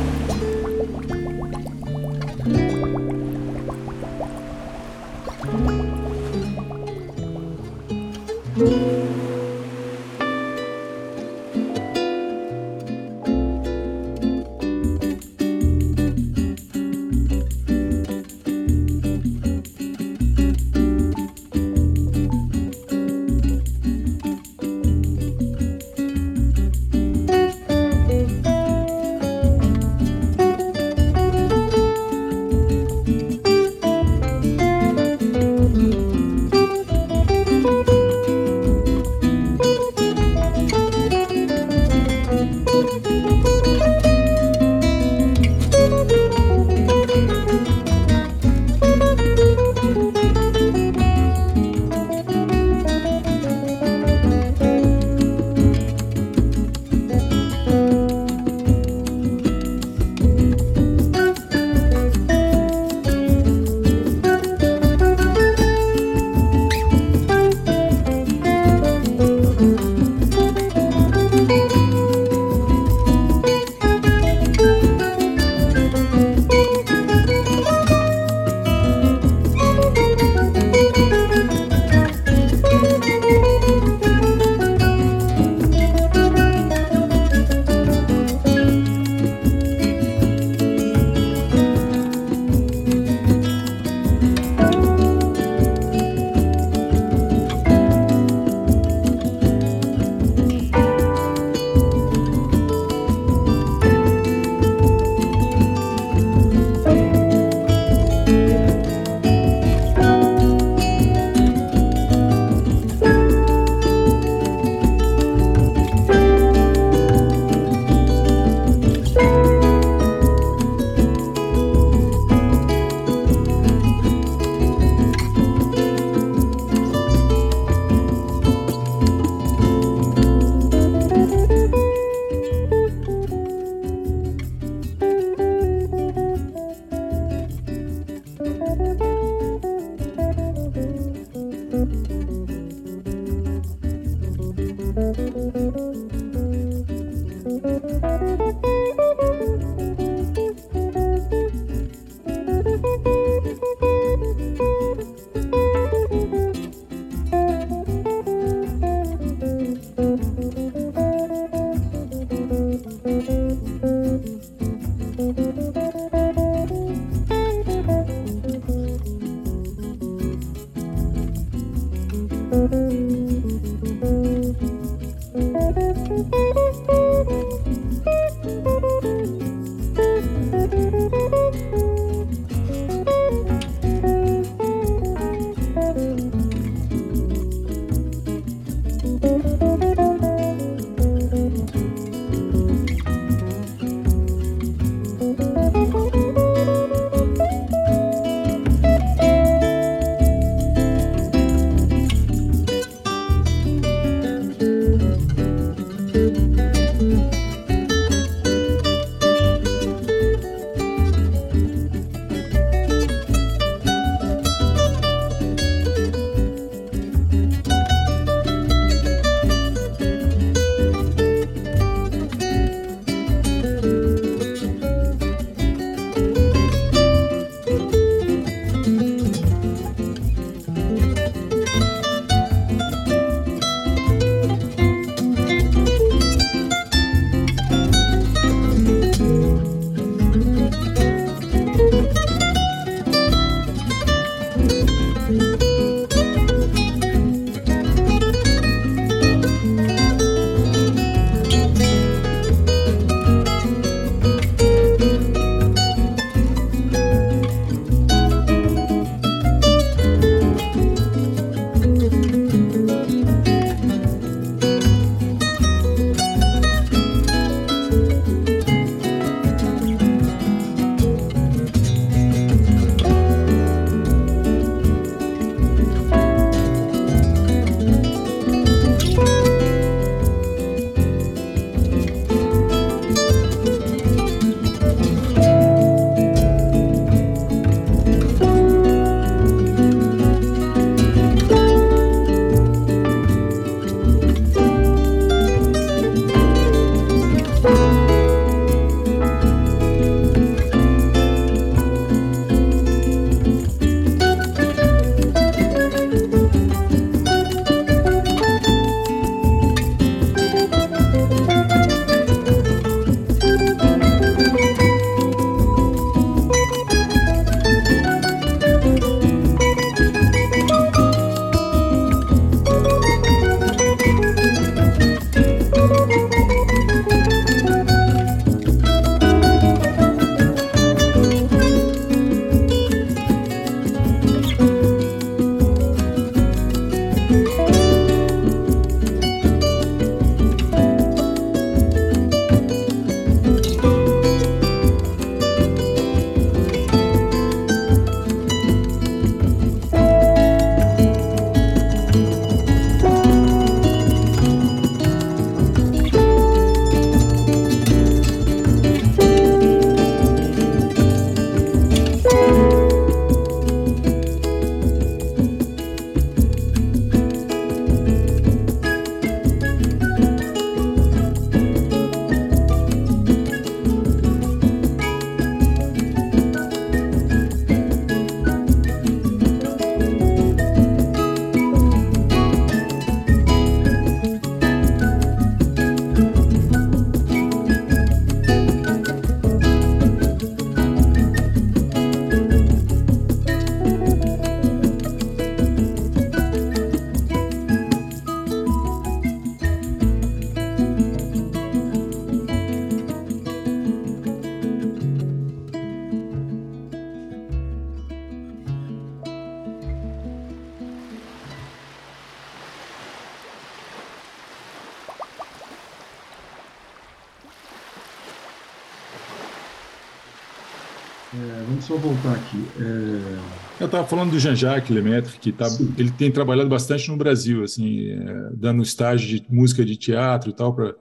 Estava falando do Jean-Jacques Lemaitre, que tá, Sim. ele tem trabalhado bastante no Brasil, assim, é, dando estágio de música de teatro e tal para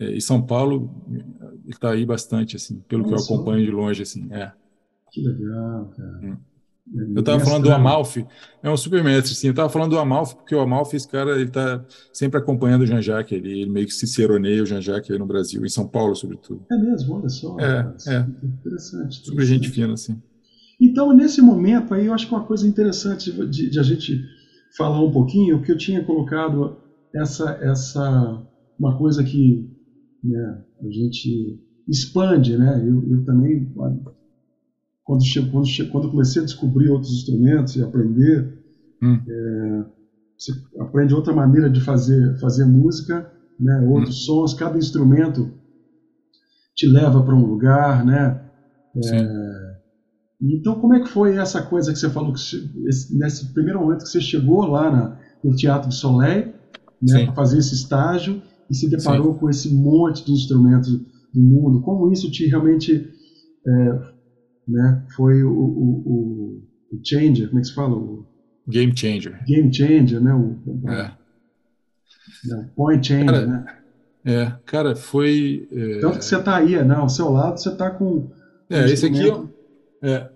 em São Paulo, ele está aí bastante, assim, pelo que eu só. acompanho de longe, assim. É. que legal, cara. Hum. É, Eu estava falando do. Amalfi, é um super mestre, sim. Eu estava falando do Amalfi porque o Amalfi, esse cara, ele está sempre acompanhando o Jean-Jacques, ele, ele meio que ciceroneia o Jean-Jacques aí no Brasil, em São Paulo, sobretudo. É mesmo, olha só. É, cara, é. Interessante. Super gente interessante. fina, assim. Então, nesse momento aí, eu acho que uma coisa interessante de, de a gente falar um pouquinho, porque eu tinha colocado essa, essa uma coisa que né, a gente expande, né? Eu, eu também, quando, quando, quando comecei a descobrir outros instrumentos e aprender, Hum. é, você aprende outra maneira de fazer, fazer música, né? outros Hum. sons, cada instrumento te leva para um lugar, né? É, então, como é que foi essa coisa que você falou, que che- esse- nesse primeiro momento que você chegou lá na- no Teatro do Soleil, né, Sim. para fazer esse estágio, e se deparou com esse monte de instrumentos do mundo? Como isso te realmente é, né, foi o, o, o, changer, como é que se fala? O Game changer. game changer, né? O, o- É. né, point changer, Cara, né? É, cara, foi. É, Tanto que você está aí, né? Ao seu lado você está com é, esse aqui é, é.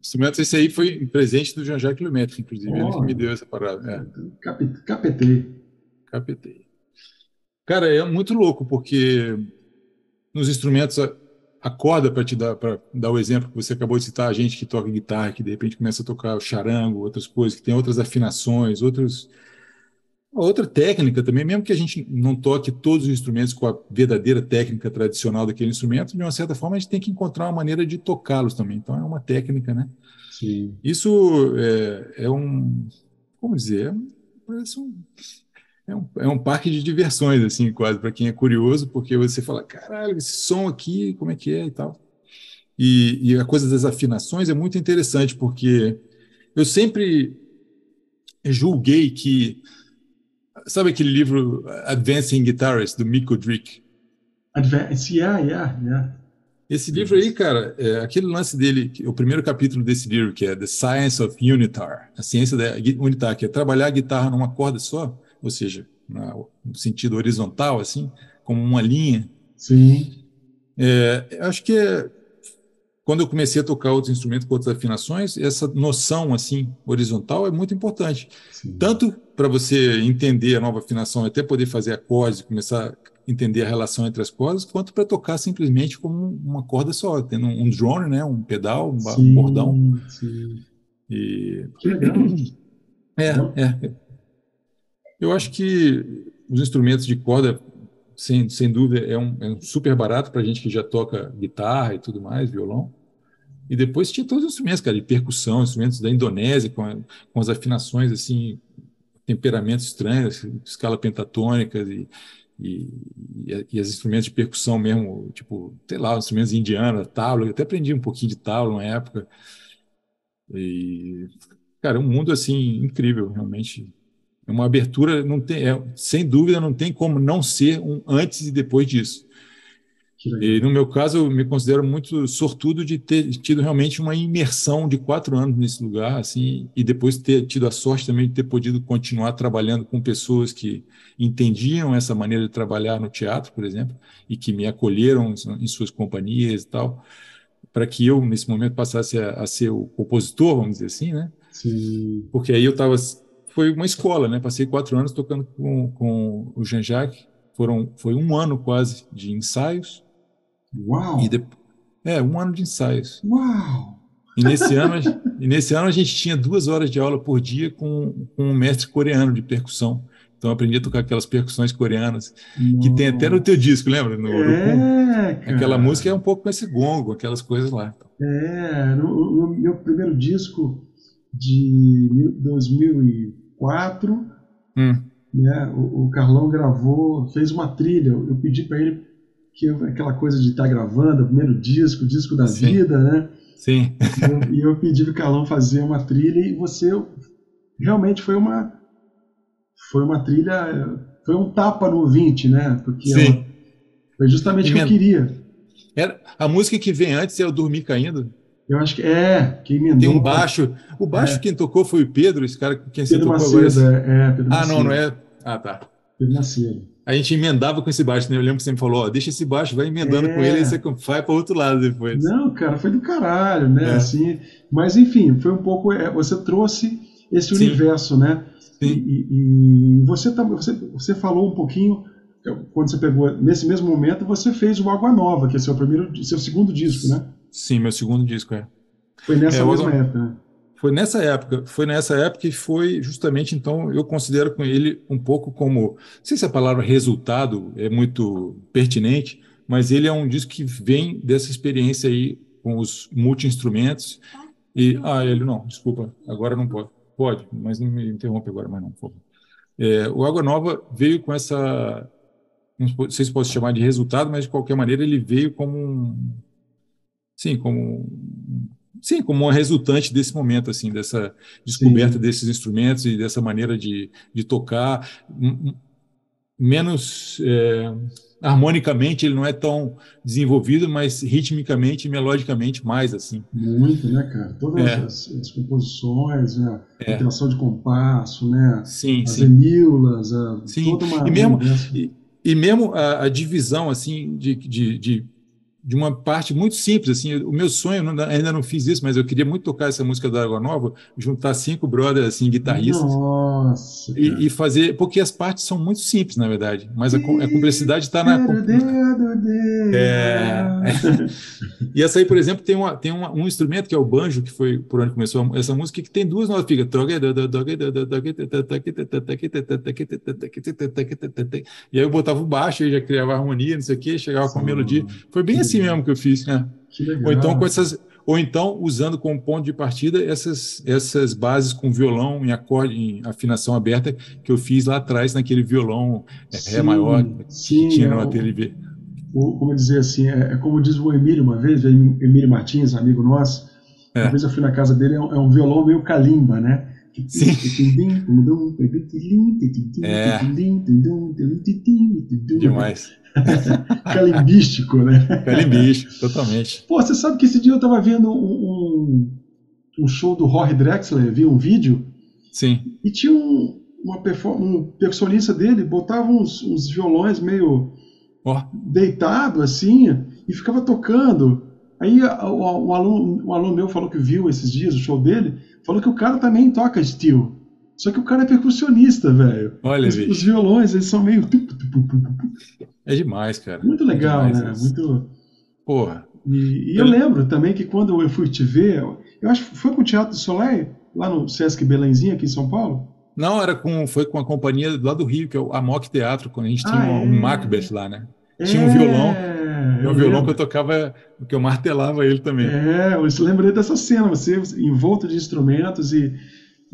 Instrumento, esse aí foi presente do Jean-Jacques Lemaitre, inclusive, ele que me deu essa parada. É. Cap- capetei. Capetei. Cara, é muito louco, porque nos instrumentos, a, corda, para te dar, para dar o exemplo que você acabou de citar, a gente que toca guitarra, que de repente começa a tocar o charango, outras coisas, que tem outras afinações, outros, outra técnica também, mesmo que a gente não toque todos os instrumentos com a verdadeira técnica tradicional daquele instrumento, de uma certa forma a gente tem que encontrar uma maneira de tocá-los também. Então é uma técnica, né? Sim. Isso é, é um, como dizer, é parece um, é um, é um parque de diversões, assim, quase, para quem é curioso, porque você fala, caralho, esse som aqui, como é que é e tal. E, e a coisa das afinações é muito interessante, porque eu sempre julguei que, sabe aquele livro Advancing Guitarist, do Mick Drick? Advance, yeah, yeah, yeah. Esse livro aí, cara, é aquele lance dele, o primeiro capítulo desse livro, que é The Science of Unitar, a ciência da unitar, que é trabalhar a guitarra numa corda só, ou seja, no sentido horizontal, assim, como uma linha. Sim. É, acho que é, quando eu comecei a tocar outros instrumentos com outras afinações, essa noção, assim, horizontal é muito importante. sim. Tanto para você entender a nova afinação, até poder fazer acordes, começar a entender a relação entre as cordas, quanto para tocar simplesmente como uma corda só, tendo um drone, né, um pedal, um, Sim, bordão. sim. E Que legal. é, é. Eu acho que os instrumentos de corda, sem, sem dúvida, é um, é um super barato para gente que já toca guitarra e tudo mais, violão. E depois tinha todos os instrumentos, cara, de percussão, instrumentos da Indonésia, com, com as afinações, assim, temperamentos estranhos, escala pentatônicas e, e, e, os instrumentos de percussão mesmo, tipo, sei lá, os instrumentos indianos, tábua, eu até aprendi um pouquinho de tábua na época. E, cara, é um mundo, assim, incrível, realmente. É uma abertura, não tem, é, sem dúvida, não tem como não ser um antes e depois disso. E no meu caso, eu me considero muito sortudo de ter tido realmente uma imersão de quatro anos nesse lugar, assim, e depois ter tido a sorte também de ter podido continuar trabalhando com pessoas que entendiam essa maneira de trabalhar no teatro, por exemplo, e que me acolheram em suas companhias e tal, para que eu, nesse momento, passasse a, a ser o compositor, vamos dizer assim, né? Sim. Porque aí eu estava. Foi uma escola, né? Passei quatro anos tocando com, com o Jean-Jacques. Foram, foi um ano quase de ensaios. Uau! E de... É, um ano de ensaios. Uau! E nesse ano, a gente- e nesse ano a gente tinha duas horas de aula por dia com, com um mestre coreano de percussão. Então eu aprendi a tocar aquelas percussões coreanas, que tem até no teu disco, lembra? No. É. Aquela música é um pouco com esse gongo, aquelas coisas lá. É, no, no meu primeiro disco de mil- 2004, Hum, né, o, o Carlão gravou, fez uma trilha. Eu pedi para ele que aquela coisa de estar gravando, o primeiro disco, disco da Sim. vida, né? sim, E eu, eu pedi para o Carlão fazer uma trilha e você realmente foi uma foi uma trilha, foi um tapa no ouvinte, né? Porque sim. ela- foi justamente o que eu queria. Era, a música que vem antes é o Dormir Caindo. Eu acho que é, que emendou. Tem um baixo. O baixo É. quem tocou foi o Pedro, esse cara quem você Pedro tocou Macedo, agora. é, é, Pedro Ah, Macedo. não, não é. Ah, tá. Pedro Macedo. A gente emendava com esse baixo, né? Eu lembro que você me falou, ó, deixa esse baixo, vai emendando É. com ele, aí você vai para outro lado depois. Não, cara, foi do caralho, né? É. Assim, mas enfim, foi um pouco. é, você trouxe esse Sim. universo, né? E, Sim. e- e você, tá, você, você falou um pouquinho é, quando você pegou nesse mesmo momento, você fez o Água Nova, que é seu primeiro, seu segundo disco, né? Sim, meu segundo disco, é. Foi nessa É, o mesma Água- época, né? Foi nessa época, foi nessa época e foi justamente, então, eu considero com ele um pouco como, não sei se a palavra resultado é muito pertinente, mas ele é um disco que vem dessa experiência aí com os multi-instrumentos E, ah, ele, não, desculpa, agora não pode. Pode, mas não me interrompe agora, mas não, por favor. É, o Água Nova veio com essa, não sei se posso chamar de resultado, mas de qualquer maneira ele veio como um, sim, como sim, como uma resultante desse momento assim, dessa descoberta sim. desses instrumentos e dessa maneira de, de tocar menos é, harmonicamente ele não é tão desenvolvido, mas ritmicamente e melodicamente mais assim. Muito, né, cara? Todas é. as, as, composições, né? a é. interação de compasso, né? Sim, as sim. emilas, a, sim. toda uma, e mesmo e, e, mesmo a, a divisão assim de, de, de de uma parte muito simples, assim, o meu sonho, não, ainda não fiz isso, mas eu queria muito tocar essa música da Água Nova, juntar cinco brothers, assim, guitarristas, Nossa, e, e, fazer, porque as partes são muito simples, na verdade, mas a, a complexidade está na... É, e essa aí, por exemplo, tem, uma, tem uma, um instrumento que é o banjo, que foi por onde começou essa música, que tem duas notas, fica... E aí eu botava o baixo, e já criava harmonia, não sei o quê, chegava com a melodia, foi bem assim, assim mesmo que eu fiz, né? Ou então com essas, ou então usando como ponto de partida essas essas bases com violão em acorde, em afinação aberta que eu fiz lá atrás naquele violão é, sim, ré maior sim, que tinha no ateliê. como dizer assim, é, é, como diz o Emílio uma vez, Emílio Martins, amigo nosso, é. uma vez eu fui na casa dele, é um, é um violão meio calimba, né? Sim. É. Demais. Calimbístico, né? Calimbístico, totalmente. Pô, você sabe que esse dia eu tava vendo um, um, show do Rory Drexler, vi um vídeo. Sim. E tinha um, uma um percussionista dele, botava uns, uns violões meio oh. deitado assim, e ficava tocando. Aí o, o, aluno, um aluno meu falou que viu esses dias o show dele, falou que o cara também toca steel. Só que o cara é percussionista, velho. Olha, os, os, violões, eles são meio. É demais, cara. Muito legal, é demais, né? Muito. Porra. E, e eu lembro também que quando eu fui te ver, eu acho que foi com o Teatro do Soleil, lá no Sesc Belenzinho, aqui em São Paulo. Não, era com, foi com a companhia lá do Rio, que é o Amok Teatro, quando a gente tinha ah, um, é? Macbeth lá, né? Tinha um violão. É, um violão lembro. que eu tocava, que eu martelava ele também. É, eu lembrei dessa cena, você envolto de instrumentos e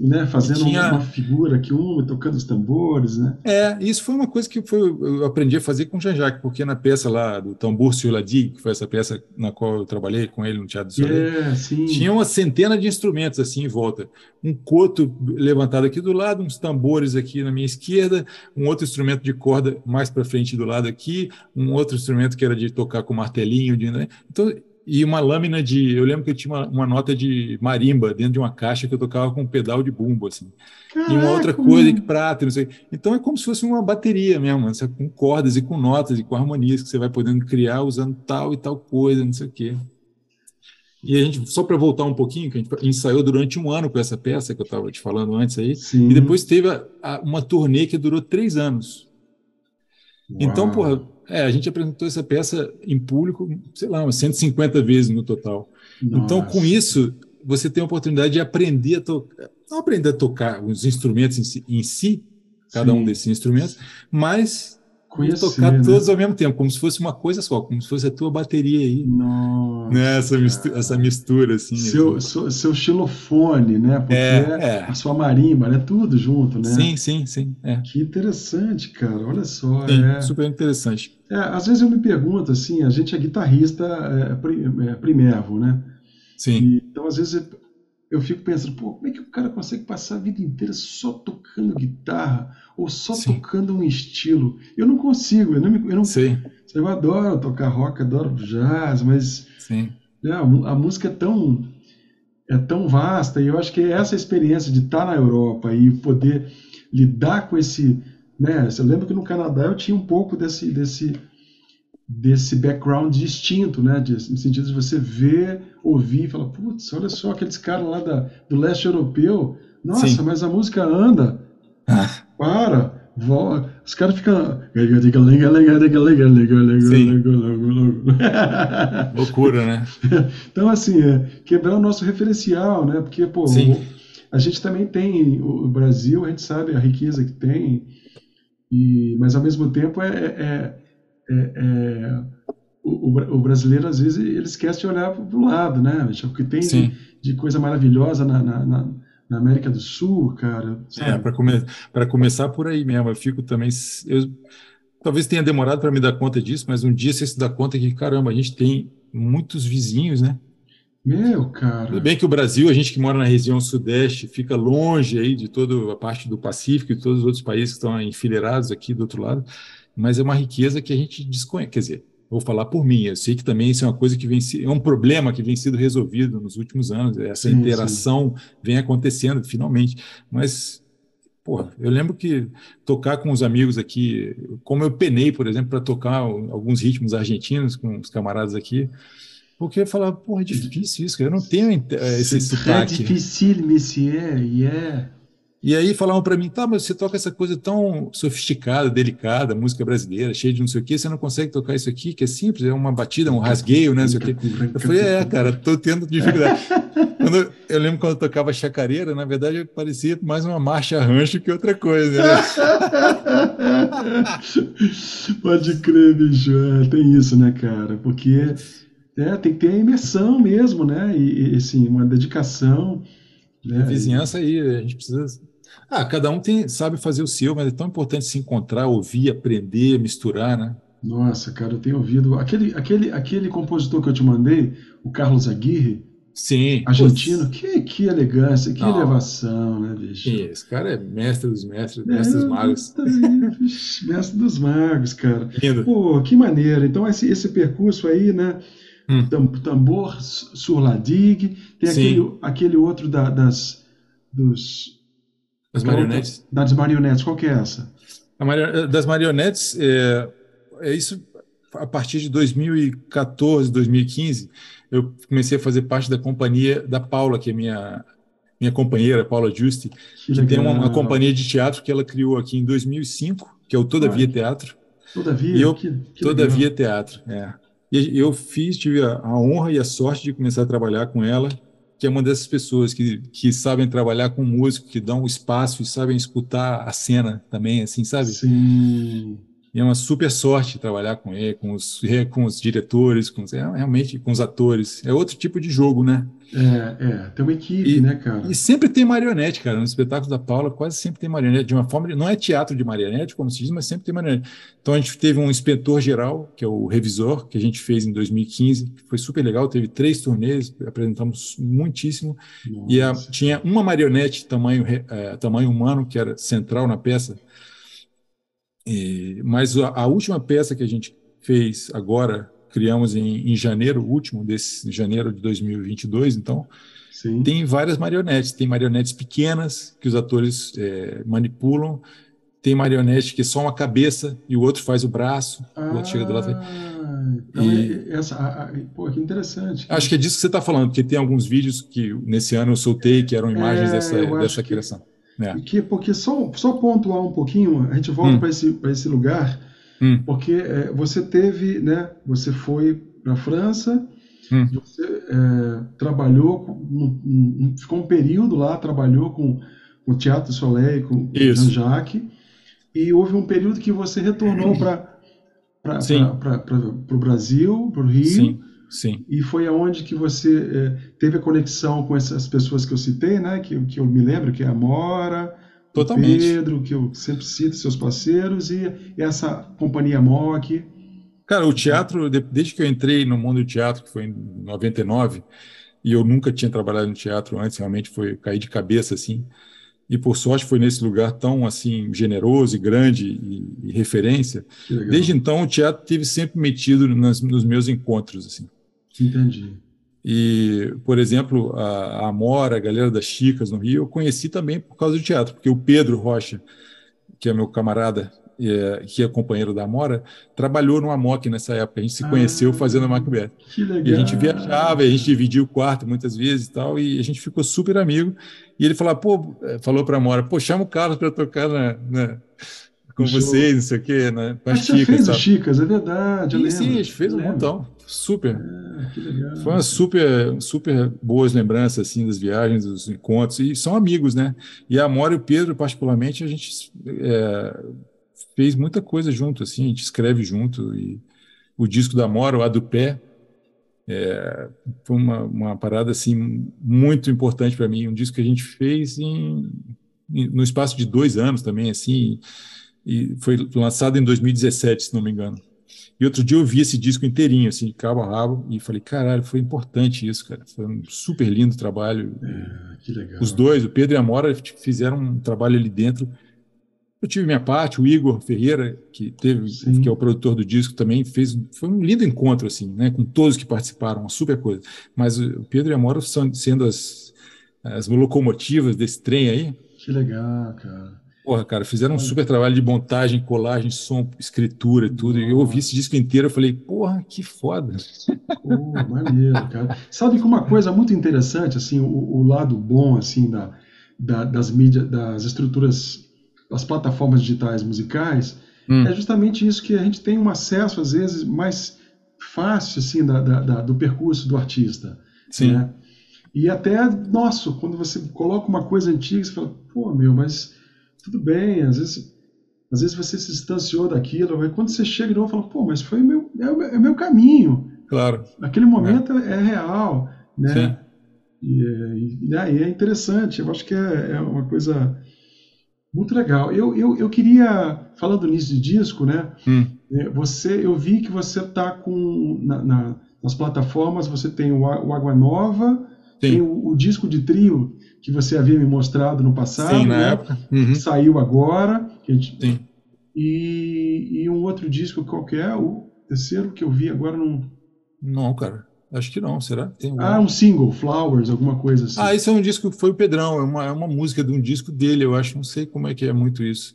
né, fazendo tinha... uma figura aqui, uma tocando os tambores, né? É, isso foi uma coisa que foi, eu aprendi a fazer com o Jean-Jacques, porque na peça lá do Tambor Ladi, que foi essa peça na qual eu trabalhei com ele no Teatro do Soleil, é, tinha uma centena de instrumentos assim em volta. Um coto levantado aqui do lado, uns tambores aqui na minha esquerda, um outro instrumento de corda mais para frente do lado aqui, um outro instrumento que era de tocar com martelinho. De, né? Então, e uma lâmina de. Eu lembro que eu tinha uma, uma, nota de marimba dentro de uma caixa que eu tocava com um pedal de bumbo, assim. Caraca, e uma outra coisa que prata, não sei. Então é como se fosse uma bateria mesmo, sabe? com cordas e com notas e com harmonias que você vai podendo criar usando tal e tal coisa, não sei o quê. E a gente, só para voltar um pouquinho, que a gente ensaiou durante um ano com essa peça que eu estava te falando antes aí, Sim. e depois teve a, a, uma turnê que durou três anos. Então, Uau. Então, porra, é, a gente apresentou essa peça em público, sei lá, umas 150 vezes no total. Nossa. Então, com isso, você tem a oportunidade de aprender a tocar, não aprender a tocar os instrumentos em si, em si cada Sim. um desses instrumentos, mas Conhecer, tocar né? todos ao mesmo tempo, como se fosse uma coisa só, como se fosse a tua bateria aí. Nossa. Né? Essa, mistura, essa mistura, assim. Seu, assim. seu, seu, xilofone, né? Porque é, é, a sua marimba, né? Tudo junto, né? Sim, sim, sim. É. Que interessante, cara. Olha só. Sim, é... super interessante. É, às vezes eu me pergunto, assim, a gente é guitarrista é, é, primevo, né? Sim. E, então, às vezes, eu fico pensando, pô, como é que o cara consegue passar a vida inteira só tocando guitarra ou só Sim. tocando um estilo? Eu não consigo, eu não, eu não Sim. Eu adoro tocar rock, adoro jazz, mas Sim. É, a, a, música é tão é tão vasta e eu acho que essa experiência de estar na Europa e poder lidar com esse, né? Você lembra que no Canadá eu tinha um pouco desse desse desse background distinto, né? De, no sentido de você ver, ouvir e falar, putz, olha só aqueles caras lá da, do leste europeu, nossa, Sim. mas a música anda. Ah. Para! Os caras ficam. Loucura, né? Então, assim, é, quebrar o nosso referencial, né? Porque, pô, o, a gente também tem. O Brasil, a gente sabe a riqueza que tem, e, mas ao mesmo tempo é, é, é, é o, o, brasileiro, às vezes, ele esquece de olhar para o lado, né? O que tem de, de coisa maravilhosa na, na, na, na América do Sul, cara. É, sabe? para come começar por aí mesmo. Eu fico também. Eu, talvez tenha demorado para me dar conta disso, mas um dia você se dá conta que, caramba, a gente tem muitos vizinhos, né? Meu, cara. Tudo bem que o Brasil, a gente que mora na região sudeste, fica longe aí de toda a parte do Pacífico e todos os outros países que estão enfileirados aqui do outro lado, mas é uma riqueza que a gente desconhece. Quer dizer, vou falar por mim, eu sei que também isso é uma coisa que vem é um problema que vem sendo resolvido nos últimos anos, essa Sim, interação vem acontecendo finalmente, mas porra, eu lembro que tocar com os amigos aqui, como eu penei, por exemplo, para tocar alguns ritmos argentinos com os camaradas aqui, porque eu falava, porra, é difícil isso, cara. eu não tenho eh, esse sotaque. difficile, monsieur. Yeah. E aí falavam para mim, tá, mas você toca essa coisa tão sofisticada, delicada, música brasileira, cheia de não sei o quê, você não consegue tocar isso aqui, que é simples, é uma batida, um rasgueio, né, não sei o quê. Eu falei, é, cara, tô tendo dificuldade. Quando eu, lembro quando eu tocava chacareira, na verdade, parecia mais uma marcha rancho que outra coisa, né? Pode crer, bicho. É, tem isso, né, cara? Porque é, tem que ter a imersão mesmo, né? E, e assim, uma dedicação. Né? A vizinhança aí, a gente precisa. Ah, cada um tem, sabe fazer o seu, mas é tão importante se encontrar, ouvir, aprender, misturar, né? Nossa, cara, eu tenho ouvido. Aquele, aquele, aquele compositor que eu te mandei, o Carlos Aguirre, Sim. argentino, que, que elegância, que Não. elevação, né, bicho? Sim, esse cara é mestre dos mestres, mestre dos magos. É, mestre dos magos, cara. Lindo. Pô, que maneiro. Então, esse, esse percurso aí, né? Hum. Tam- Tambor sur la digue, tem Sim. aquele, aquele outro da- das, dos, As marionetes. das marionetes. Qual que é essa? A mario- Das marionetes, é, é isso a partir de 2014, 2015, eu comecei a fazer parte da companhia da Paula, que é minha minha companheira, Paula Giusti, Que que tem uma, uma companhia de teatro que ela criou aqui em 2005, que é o Todavia Olha. Teatro. Todavia, E eu- que, que Todavia legal. Teatro, é. E eu fiz, tive a, a honra e a sorte de começar a trabalhar com ela, que é uma dessas pessoas que, que sabem trabalhar com músico, que dão espaço e sabem escutar a cena também, assim, sabe? Sim. E é uma super sorte trabalhar com ele, com os, com os diretores, com é, realmente com os atores. É outro tipo de jogo, né? É, é, tem uma equipe, E- né, cara? E sempre tem marionete, cara. No espetáculo da Paula, quase sempre tem marionete. De uma forma, não é teatro de marionete, como se diz, mas sempre tem marionete. Então a gente teve um inspetor geral, que é o revisor, que a gente fez em 2015, que foi super legal. Teve três turnês, apresentamos muitíssimo. E a- Nossa. tinha uma marionete tamanho, eh, tamanho humano, que era central na peça. E- mas a, a última peça que a gente fez agora, criamos em, em janeiro, último desse janeiro de 2022, então, Sim. tem várias marionetes. Tem marionetes pequenas que os atores eh, manipulam. Tem marionete que é só uma cabeça e o outro faz o braço. o outro chega do lado. Ah, então E- é- essa, a- a- pô, que interessante. Acho que é disso que você está falando, porque tem alguns vídeos que nesse ano eu soltei que eram imagens É, dessa, dessa que- criação. É. Que, porque só, só pontuar um pouquinho, a gente volta Hum. para esse, para esse lugar, Hum. porque é, você teve, né? Você foi para a França, Hum. você é, trabalhou, com, um- ficou um período lá, trabalhou com, o Teatro Soleil, com o Isso. Jean-Jacques, e houve um período que você retornou para o Brasil, para o Rio, Sim, sim. e foi aonde que você eh, teve a conexão com essas pessoas que eu citei, né? Que, que eu me lembro, que é a Mora, o Totalmente. Pedro, que eu sempre cito, seus parceiros, e essa companhia MOC. Cara, o teatro, de- desde que eu entrei no mundo do teatro, que foi em 99, e eu nunca tinha trabalhado no teatro antes, realmente foi cair de cabeça assim. E por sorte foi nesse lugar tão assim generoso e grande e, e referência. Desde então o teatro teve sempre metido nas, nos meus encontros assim. Entendi. E, por exemplo, a, a Amora, a galera das Chicas no Rio, eu conheci também por causa do teatro, porque o Pedro Rocha, que é meu camarada, é, que é companheiro da Amora, trabalhou no Amok nessa época. A gente se conheceu Ah. fazendo a Macbeth. Que legal. E a gente viajava, a gente dividia o quarto muitas vezes e tal, e a gente ficou super amigo. E ele falou, pô, eh, falou para a Amora, pô, chama o Carlos para tocar na, na- com vocês, não sei o quê, na, com Ah, as fez Chicas. o sabe? Chicas, é verdade. eu Sim, lembro. sim, a gente fez um montão. Super. Ah, que legal. Foi uma super, super boas lembranças assim das viagens, dos encontros e são amigos, né? E a Amora e o Pedro, particularmente, a gente é, fez muita coisa junto, assim, a gente escreve junto e o disco da Amora, o A do Pé, É, foi uma, uma parada assim muito importante para mim, um disco que a gente fez em, em, no espaço de dois anos também, assim, e foi lançado em 2017, se não me engano. E outro dia eu vi esse disco inteirinho, assim, de cabo a rabo, e falei, caralho, foi importante isso, cara. Foi um super lindo trabalho. É, que legal. Os dois, o Pedro e a Mora, fizeram um trabalho ali dentro. Eu tive minha parte, o Igor Ferreira, que teve, Sim. que é o produtor do disco, também fez. Foi um lindo encontro, assim, né? Com todos que participaram, uma super coisa. Mas o Pedro e a Mora são sendo as, as locomotivas desse trem aí. Que legal, cara. Porra, cara, fizeram um super trabalho de montagem, colagem, som, escritura e tudo. E eu ouvi esse disco inteiro, eu falei, porra, que foda. Pô, maneiro, cara. Sabe que uma coisa muito interessante, assim, o, o lado bom, assim, da, da- das mídias, das estruturas, das plataformas digitais musicais, Hum. é justamente isso que a gente tem um acesso, às vezes, mais fácil, assim, da, da- do percurso do artista. Sim. né? E até, nossa, quando você coloca uma coisa antiga, você fala, pô, meu, mas tudo bem, às vezes, às vezes você se distanciou daquilo, mas quando você chega de novo, fala, pô, mas foi o meu, é o meu, é o meu caminho, Claro. aquele momento é, real, né? Sim. E, é- e, e é interessante, eu acho que é, é uma coisa muito legal. Eu, eu, eu queria, falando nisso de disco, né? Hum. É, Você, eu vi que você está com na- na- nas plataformas, você tem o, o Água Nova, tem Sim. o, o disco de trio que você havia me mostrado no passado, Sim, na né? época. Uhum. que saiu agora, que a gente- Sim. e, e um outro disco qualquer, o terceiro que eu vi agora não. Não, cara. Acho que não. Será? Tem algum- Ah, um single, Flowers, alguma coisa assim. Ah, esse é um disco que foi o Pedrão, é uma, é uma música de um disco dele, eu acho, não sei como é que é muito isso.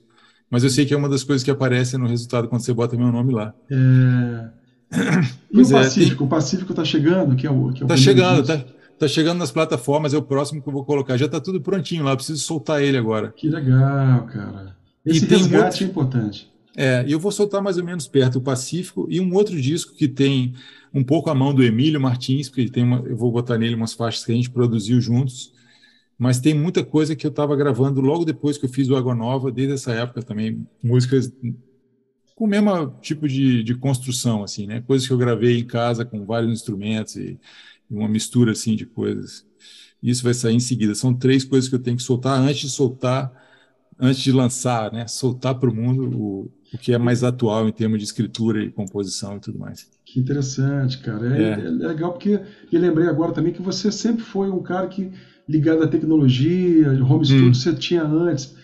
Mas eu sei que é uma das coisas que aparece no resultado quando você bota meu nome lá. É, E Pois o é, Pacífico? O Pacífico está chegando, que é o. Que é o Tá chegando, disco. tá, tá chegando nas plataformas, é o próximo que eu vou colocar. Já tá tudo prontinho lá, preciso soltar ele agora. Que legal, cara. Esse E tem um resgate outro- é importante. É, e eu vou soltar mais ou menos perto o Pacífico e um outro disco que tem um pouco a mão do Emílio Martins, porque tem uma, eu vou botar nele umas faixas que a gente produziu juntos, mas tem muita coisa que eu estava gravando logo depois que eu fiz o Água Nova, desde essa época também, músicas com o mesmo tipo de, de construção, assim, né? Coisas que eu gravei em casa com vários instrumentos e uma mistura assim de coisas. Isso vai sair em seguida. São três coisas que eu tenho que soltar antes de soltar, antes de lançar, né? Soltar para o mundo o, o que é mais atual em termos de escritura e composição e tudo mais. Que interessante, cara. É, É. é legal porque. E lembrei agora também que você sempre foi um cara que ligado à tecnologia, home studio Hum. você tinha antes.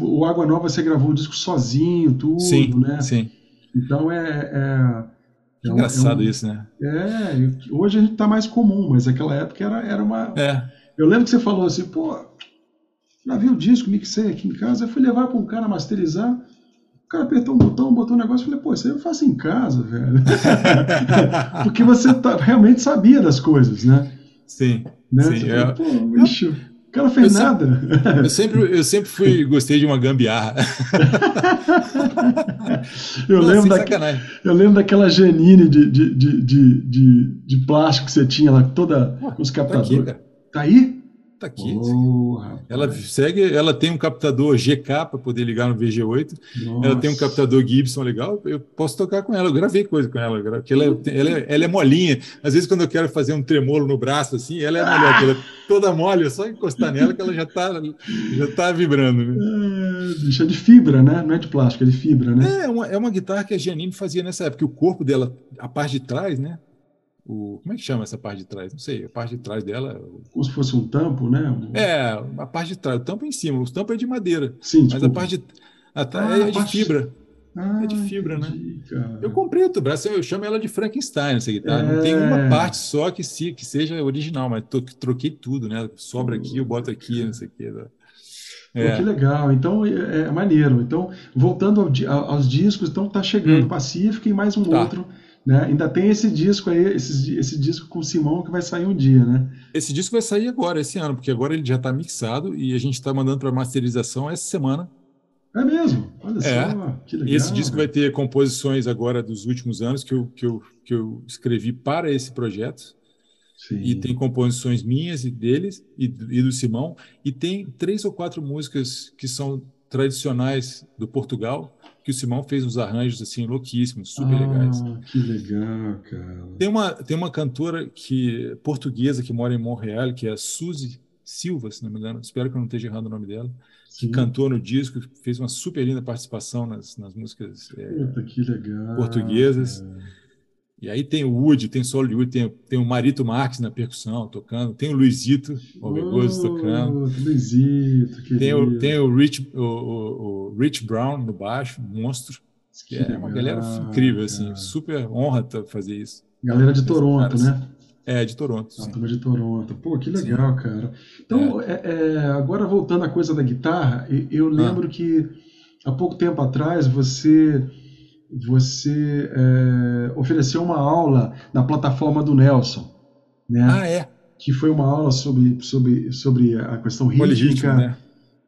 O Água Nova você gravou o disco sozinho, tudo, sim, né? sim. Então é. é, é um- engraçado é um- isso, né? É, e hoje a gente tá mais comum, mas naquela época era, era uma. É, Eu lembro que você falou assim, pô, gravei o disco, mixei aqui em casa, eu fui levar para um cara masterizar. O cara apertou um botão, botou um negócio, eu falei, pô, isso aí eu faço em casa, velho. Porque você tá- realmente sabia das coisas, né? sim. né? sim é. falou, pô, bicho, o cara fez Eu sempre- nada. Eu sempre, eu sempre fui, gostei de uma gambiarra. Eu Não, lembro, sem da, sacanagem. eu lembro daquela Janine de, de, de, de, de, plástico que você tinha lá, toda com os Tá aqui, captadores. Tá aí? Tá aqui. Oh. Ela segue, ela tem um captador GK para poder ligar no VG8. Ela tem um Nossa. captador Gibson legal. Eu posso tocar com ela. Eu gravei coisa com ela. porque ela, é- ela, é- ela é molinha. Às vezes, quando eu quero fazer um tremolo no braço, assim, ela é melhor. porque Ela é toda mole. É só encostar nela que ela já tá, já tá vibrando. Né? É, bicho, é de fibra, né? Não é de plástico, é de fibra, né? É uma, é uma guitarra que a Janine fazia nessa época. O corpo dela, a parte de trás, né? O, como é que chama essa parte de trás? Não sei. A parte de trás dela. o- Como se fosse um tampo, né? Um- É, a parte de trás. O tampo é em cima. O tampo é de madeira. Sim, Mas a desculpa. parte de, a tra- Ah, é de parte- fibra. Ah, é de fibra, né? cara. Eu comprei outro braço, eu chamo ela de Frankenstein, essa guitarra. Não tem É. uma parte só que, se, que seja original, mas to- troquei tudo, né? Sobra aqui, eu boto aqui, não sei o quê. né? Pô, É, que legal. Então é, é maneiro. Então, voltando ao aos discos, então tá chegando Hum. Pacífico e mais um Tá. outro. Né? Ainda tem esse disco aí, esse, esse disco com o Simão que vai sair um dia, né? esse disco vai sair agora, esse ano, porque agora ele já está mixado e a gente está mandando para masterização essa semana. É mesmo. Olha É. só, que legal. E esse disco vai ter composições agora dos últimos anos que eu, que eu, que eu escrevi para esse projeto. Sim. E tem composições minhas e deles, e, e do Simão, e tem três ou quatro músicas que são tradicionais do Portugal, que o Simão fez uns arranjos assim louquíssimos, super legais. Ah, que legal, cara. Tem uma, tem uma cantora que portuguesa que mora em Montreal, que é a Suzy Silva, se não me engano, espero que eu não esteja errado o nome dela, que Sim. cantou no disco, fez uma super linda participação nas, nas músicas é, que legal. portuguesas. cara. E aí tem o Woody, tem solo de Woody, tem, tem o Marito Marques na percussão tocando, tem o Luizito Alvegoso tocando, Puta, Luizito, tem o, tem o, Rich, o, o- o Rich Brown no baixo, monstro, que é uma galera incrível, assim, cara. super honra tá- fazer isso. Galera de Toronto, caras. né? É, de Toronto, A sim. turma de Toronto. Pô, que legal, cara. Então, é, é, agora voltando à coisa da guitarra, eu Ah. lembro que há pouco tempo atrás você você é, ofereceu uma aula na plataforma do Nelson, né? Ah, é, Que foi uma aula sobre, sobre, sobre a questão rítmica. né?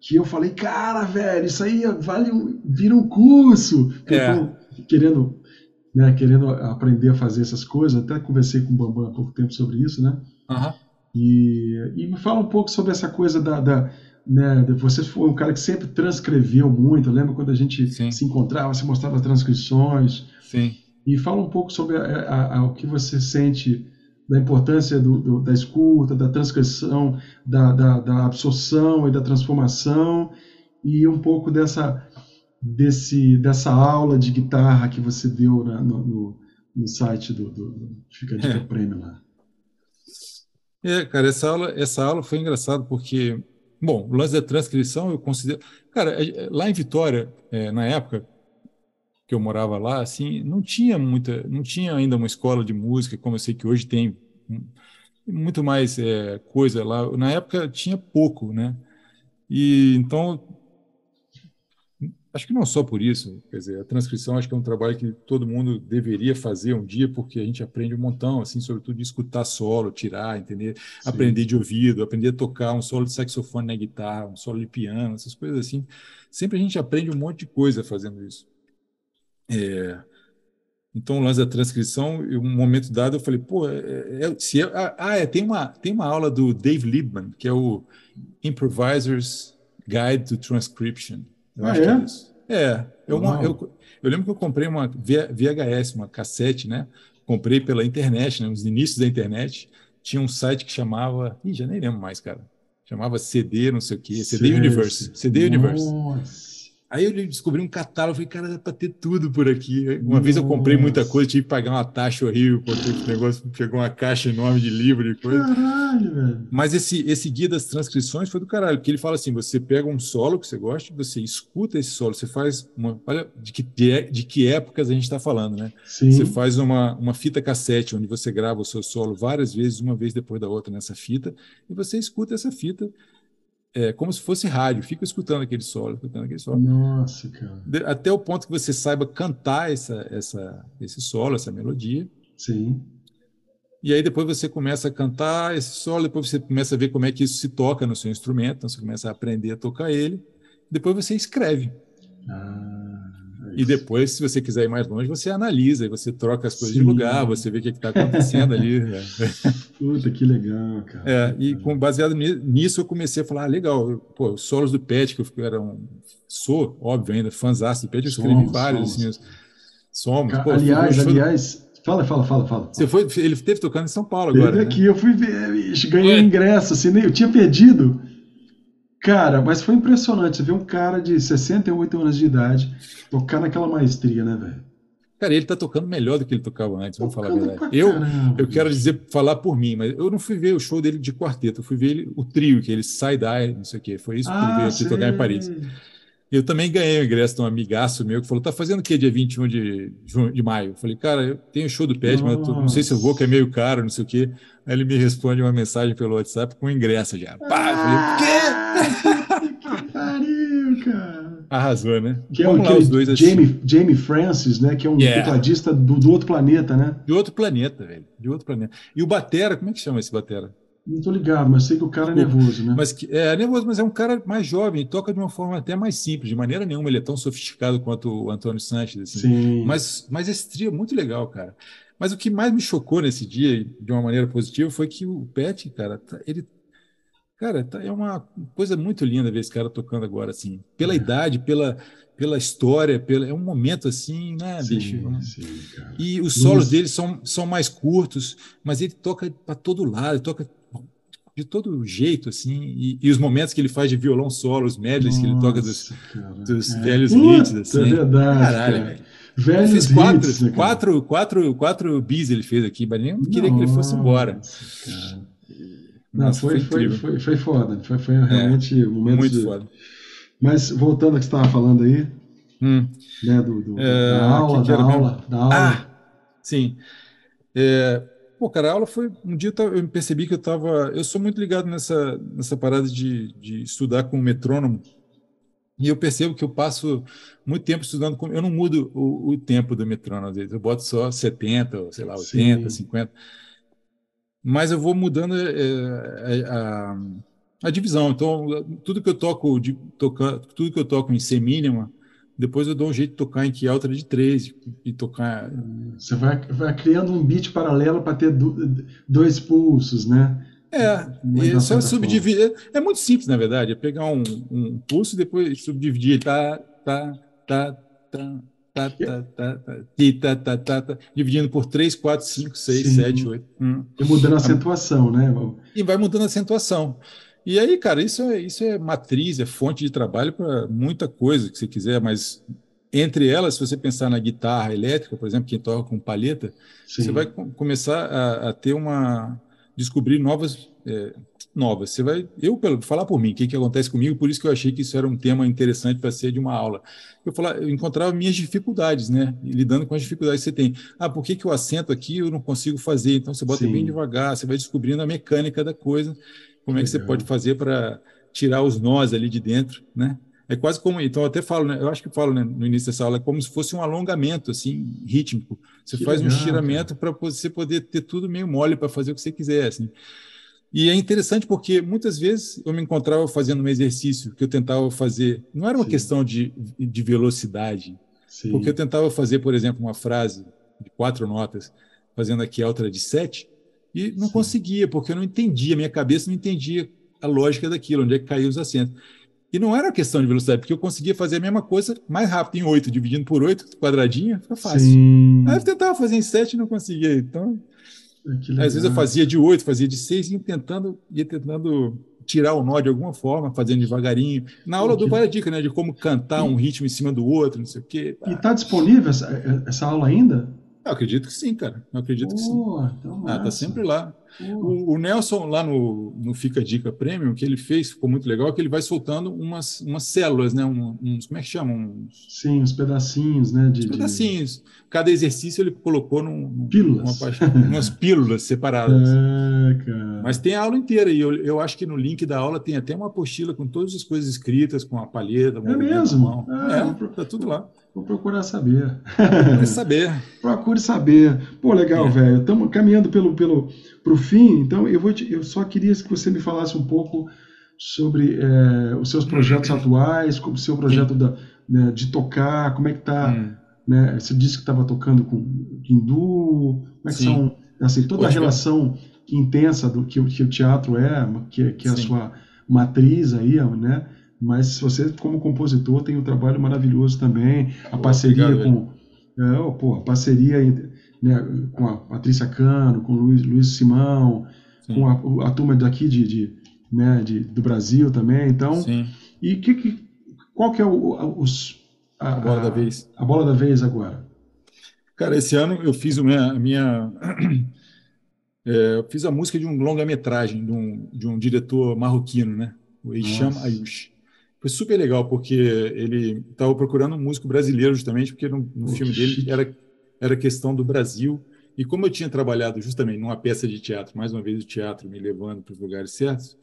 que eu falei, cara, velho, isso aí vale um, vira um curso. É. Eu tô querendo, né, querendo aprender a fazer essas coisas. Até conversei com o Bambam há pouco tempo sobre isso, né? Aham. E, e me fala um pouco sobre essa coisa da, da né, de- você foi um cara que sempre transcreveu muito. Eu lembro quando a gente Sim. se encontrava, você mostrava transcrições. Sim. E fala um pouco sobre a- a- a- o que você sente da importância do- do- da escuta, da transcrição, da, da- da absorção e da transformação, e um pouco dessa, desse, dessa aula de guitarra que você deu na- no, no- no site do, do, do Fica Dica É. Prêmio lá. É, cara, essa aula, essa aula foi engraçada porque, bom, o lance da transcrição eu considero. Cara, é, é, lá em Vitória, é, na época que eu morava lá, assim, não tinha muita, não tinha ainda uma escola de música, como eu sei que hoje tem hum, muito mais é, coisa lá. Na época tinha pouco, né? E então, acho que não só por isso, quer dizer, a transcrição acho que é um trabalho que todo mundo deveria fazer um dia, porque a gente aprende um montão, assim, sobretudo de escutar solo, tirar, entender, Sim. aprender de ouvido, aprender a tocar um solo de saxofone na guitarra, um solo de piano, essas coisas assim. Sempre a gente aprende um monte de coisa fazendo isso. É, então, o lance da transcrição, em um momento dado, eu falei, pô, é, é- se é- ah, ah, é, tem uma, tem uma aula do Dave Liebman, que é o Improviser's Guide to Transcription. Eu Ah, acho que é? é isso. É, eu, uma- eu, eu lembro que eu comprei uma VHS, uma cassete, né? Comprei pela internet, né? Nos inícios da internet, tinha um site que chamava, ih, já nem lembro mais, cara. Chamava CD, não sei o quê, CD Universe. CD Universe. Nossa. Aí eu descobri um catálogo, falei, cara, dá para ter tudo por aqui. Uma vez eu comprei muita Nossa. coisa, tive que pagar uma taxa horrível, porque esse negócio pegou uma caixa enorme de livro e coisa. Caralho, velho. Mas esse, esse guia das transcrições foi do caralho, porque ele fala assim: você pega um solo que você gosta, você escuta esse solo, você faz uma. Olha de que, de, de que épocas a gente está falando, né? Sim. Você faz uma, uma fita cassete, onde você grava o seu solo várias vezes, uma vez depois da outra nessa fita, e você escuta essa fita é, como se fosse rádio, fica escutando aquele solo, escutando aquele solo. Nossa, cara. Até o ponto que você saiba cantar essa, essa, esse solo, essa melodia. Sim. E aí depois você começa a cantar esse solo, depois você começa a ver como é que isso se toca no seu instrumento, então você começa a aprender a tocar ele. Depois você escreve. Ah, E depois, se você quiser ir mais longe, você analisa, e você troca as coisas de Sim. lugar, você vê o que está acontecendo ali. né? Puta, que legal, cara. É, e com, baseado ni- nisso eu comecei a falar, ah, legal, pô, os solos do Pet, que eu era um, sou, óbvio ainda, fãzaço do Pet, eu escrevi Somos, vários, somos. assim, somos. Pô, aliás, aliás, fala, fala, fala, fala. Você foi, ele teve tocando em São Paulo agora, né? aqui, eu fui ver, ganhei É. um ingresso, assim, eu tinha perdido. Cara, mas foi impressionante. Você vê um cara de 68 anos de idade tocar naquela maestria, né, velho? Cara, ele tá tocando melhor do que ele tocava antes, vamos falar a verdade. Eu, eu quero dizer, falar por mim, mas eu não fui ver o show dele de quarteto, eu fui ver ele, o trio, que ele side-eye, não sei o quê. Foi isso que ele Ah, veio aqui tocar em. Paris. Eu também ganhei o ingresso de um amigaço meu que falou: tá fazendo o quê dia 21 de, junho- de maio? Eu falei, cara, eu tenho show do Pet, mas tô- não sei se eu vou, que é meio caro, não sei o quê. Aí ele me responde uma mensagem pelo WhatsApp com ingresso já. Pá, eu falei, quê? Que pariu, cara. Arrasou, né? Que é Vamos o lá, os dois assim. Jamie, Jamie Francis, né? Que é um Yeah. tecladista do, do outro planeta, né? De outro planeta, velho. De outro planeta. E o Batera, como é que chama esse Batera? Não tô ligado, mas sei que o cara é nervoso, né? Mas que, é nervoso, mas é um cara mais jovem, toca de uma forma até mais simples. De maneira nenhuma ele é tão sofisticado quanto o Antônio Sanches. Assim. Sim. Mas, mas esse trio é muito legal, cara. Mas o que mais me chocou nesse dia, de uma maneira positiva, foi que o Pet, cara, tá- ele. Cara, tá- é uma coisa muito linda ver esse cara tocando agora, assim. Pela É. idade, pela, pela história, pela, é um momento assim, né, Sim, bicho? sim. E os solos Luz. dele são, são mais curtos, mas ele toca para todo lado, toca de todo jeito, assim. E, e os momentos que ele faz de violão solo, os medleys que ele toca dos, Nossa, dos É. velhos Puta, hits, assim. É verdade, Caralho, cara. velho. Velhos Ele fez quatro, hits, né, quatro, quatro, quatro bis ele fez aqui, mas nem queria que ele fosse embora. Nossa, cara. Não, Nossa, foi, foi. É, foi, foi foda. Foi, foi realmente um momento Muito de... foda. Mas voltando ao que você estava falando aí, Hum. né, do, do- É, da aula, que que da aula, da aula. Ah, sim. É, pô, cara, a aula foi. Um dia eu, tava- percebi que eu estava. Eu sou muito ligado nessa, nessa parada de, de estudar com metrônomo. E eu percebo que eu passo muito tempo estudando com. Eu não mudo o, o tempo do metrônomo, às vezes. Eu boto só 70, ou sei lá, 80, Sim. 50. Mas eu vou mudando é, a, a divisão. Então, tudo que eu toco, de, toca, tudo que eu toco em C mínima, depois eu dou um jeito de tocar em que altura de 3 e tocar. Você vai, vai criando um beat paralelo para ter do, dois pulsos, né? É, é só subdividir. É, muito simples, na verdade. É pegar um, um pulso e depois subdividir. Tá, tá, tá, tá. Tá, tá, tá, tá, tá, tá, tá, dividindo por 3, 4, 5, 6, Sim. 7, 8. Hum. E mudando a acentuação, né? E vai mudando a acentuação. E aí, cara, isso é, isso é matriz, é fonte de trabalho para muita coisa que você quiser, mas entre elas, se você pensar na guitarra elétrica, por exemplo, quem toca com palheta, Sim. você vai co- começar a, a ter uma descobrir novas é, novas. Você vai eu pelo falar por mim, o que que acontece comigo? Por isso que eu achei que isso era um tema interessante para ser de uma aula. Eu falar, eu encontrava minhas dificuldades, né? Lidando com as dificuldades que você tem. Ah, por que que o acento aqui eu não consigo fazer? Então você bota Sim. bem devagar, você vai descobrindo a mecânica da coisa, como é que você pode fazer para tirar os nós ali de dentro, né? É quase como, então eu até falo, né? Eu acho que eu falo né, no início dessa aula, é como se fosse um alongamento assim, rítmico. Você Que faz um legal, estiramento para você poder ter tudo meio mole para fazer o que você quiser, assim. E é interessante porque muitas vezes eu me encontrava fazendo um exercício que eu tentava fazer, não era uma Sim. questão de, de velocidade, Sim. porque eu tentava fazer, por exemplo, uma frase de quatro notas, fazendo aqui a outra de sete, e não Sim. conseguia, porque eu não entendia, minha cabeça não entendia a lógica daquilo, onde é que caíam os acentos. E não era questão de velocidade, porque eu conseguia fazer a mesma coisa mais rápido, em oito, dividindo por oito, quadradinho, fica fácil. Sim. Aí eu tentava fazer em sete e não conseguia. Então, Que às vezes eu fazia de oito, fazia de seis, e ia tentando, ia tentando tirar o nó de alguma forma, fazendo devagarinho. Na aula Que- várias dicas, né? De como cantar um ritmo em cima do outro, não sei o quê. E está disponível essa, essa aula ainda? Eu acredito que sim, cara. Eu acredito que sim. Pô, então Ah, tá sempre lá. Pô. O, o Nelson, lá no, no Fica Dica Premium, que ele fez, ficou muito legal, que ele vai soltando umas, umas células, né? Um- uns, como é que chama? Uns Sim, os pedacinhos, né? De, de- pedacinhos. Cada exercício ele colocou num, Pílulas. parte- umas pílulas separadas. É, cara. Mas tem a aula inteira, e eu, eu acho que no link da aula tem até uma apostila com todas as coisas escritas, com a palheta, da mesmo? Ah, é, tá tudo lá. Vou procurar saber. Quer saber. Procure saber. Pô, legal, É. velho. Estamos caminhando pelo, pelo pro fim, então eu vou te- eu só queria que você me falasse um pouco sobre é, os seus projetos atuais, como o seu projeto da, né, de tocar, como é que tá, Hum. né? Você disse que estava tocando com hindu, como é que Sim. são assim toda a Pode ver. relação intensa do que, o- que o teatro é, que, que é a Sim. sua matriz aí, né? Mas você como compositor tem um trabalho maravilhoso também, a Pô, parceria obrigado, com é, ó, pô, a parceria entre- né, com a Patrícia Cano, com o Luiz, Luiz Simão, Sim. com a, a turma daqui de, de, né, de- do Brasil também. Então, Sim, e que, que- qual que é o, a- os, a, a bola da vez. A bola da vez agora. Cara, esse ano eu fiz a minha. a minha- é, eu fiz a música de um longa-metragem de um, de um diretor marroquino, né? O Hicham. Ayush. Foi super legal, porque ele estava procurando um músico brasileiro, justamente, porque no, no filme dele era, era questão do Brasil. E como eu tinha trabalhado justamente numa peça de teatro, mais uma vez o teatro me levando para os lugares certos,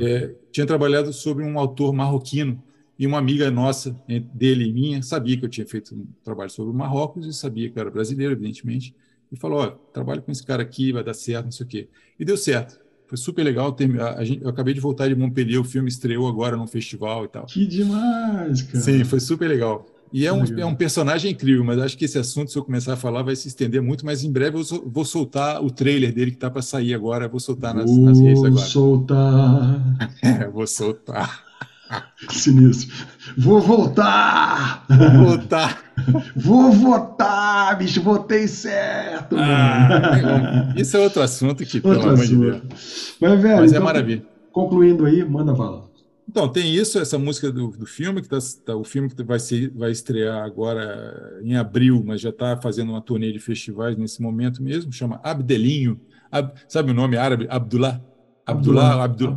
é, tinha trabalhado sobre um autor marroquino e uma amiga nossa, dele e minha, sabia que eu tinha feito um trabalho sobre o Marrocos e sabia que eu era brasileiro, evidentemente, e falou: Ó, trabalho com esse cara aqui, vai dar certo, não sei o quê. E deu certo. Foi super legal. a- eu acabei de voltar de Montpellier, o filme estreou agora num festival e tal. Que demais, cara. Sim, foi super legal. E é um, é um personagem incrível, mas acho que esse assunto, se eu começar a falar, vai se estender muito, mas em breve eu vou soltar o trailer dele que está para sair agora, vou soltar nas, nas redes Vou agora. soltar. É, vou soltar. Sinistro. Vou voltar! Vou voltar. Vou votar, bicho, votei certo. Ah, mano. isso é outro assunto que, pelo Outro amor de. Deus. Mas, velho, Mas é então, maravilha. concluindo aí, manda bala. Então, tem isso, essa música do, do filme, que tá, tá- o filme que vai, ser, vai estrear agora em abril, mas já está fazendo uma turnê de festivais nesse momento mesmo, chama Abdelinho. Ab- sabe o nome árabe? Abdullah. Abdullah, Abdullah.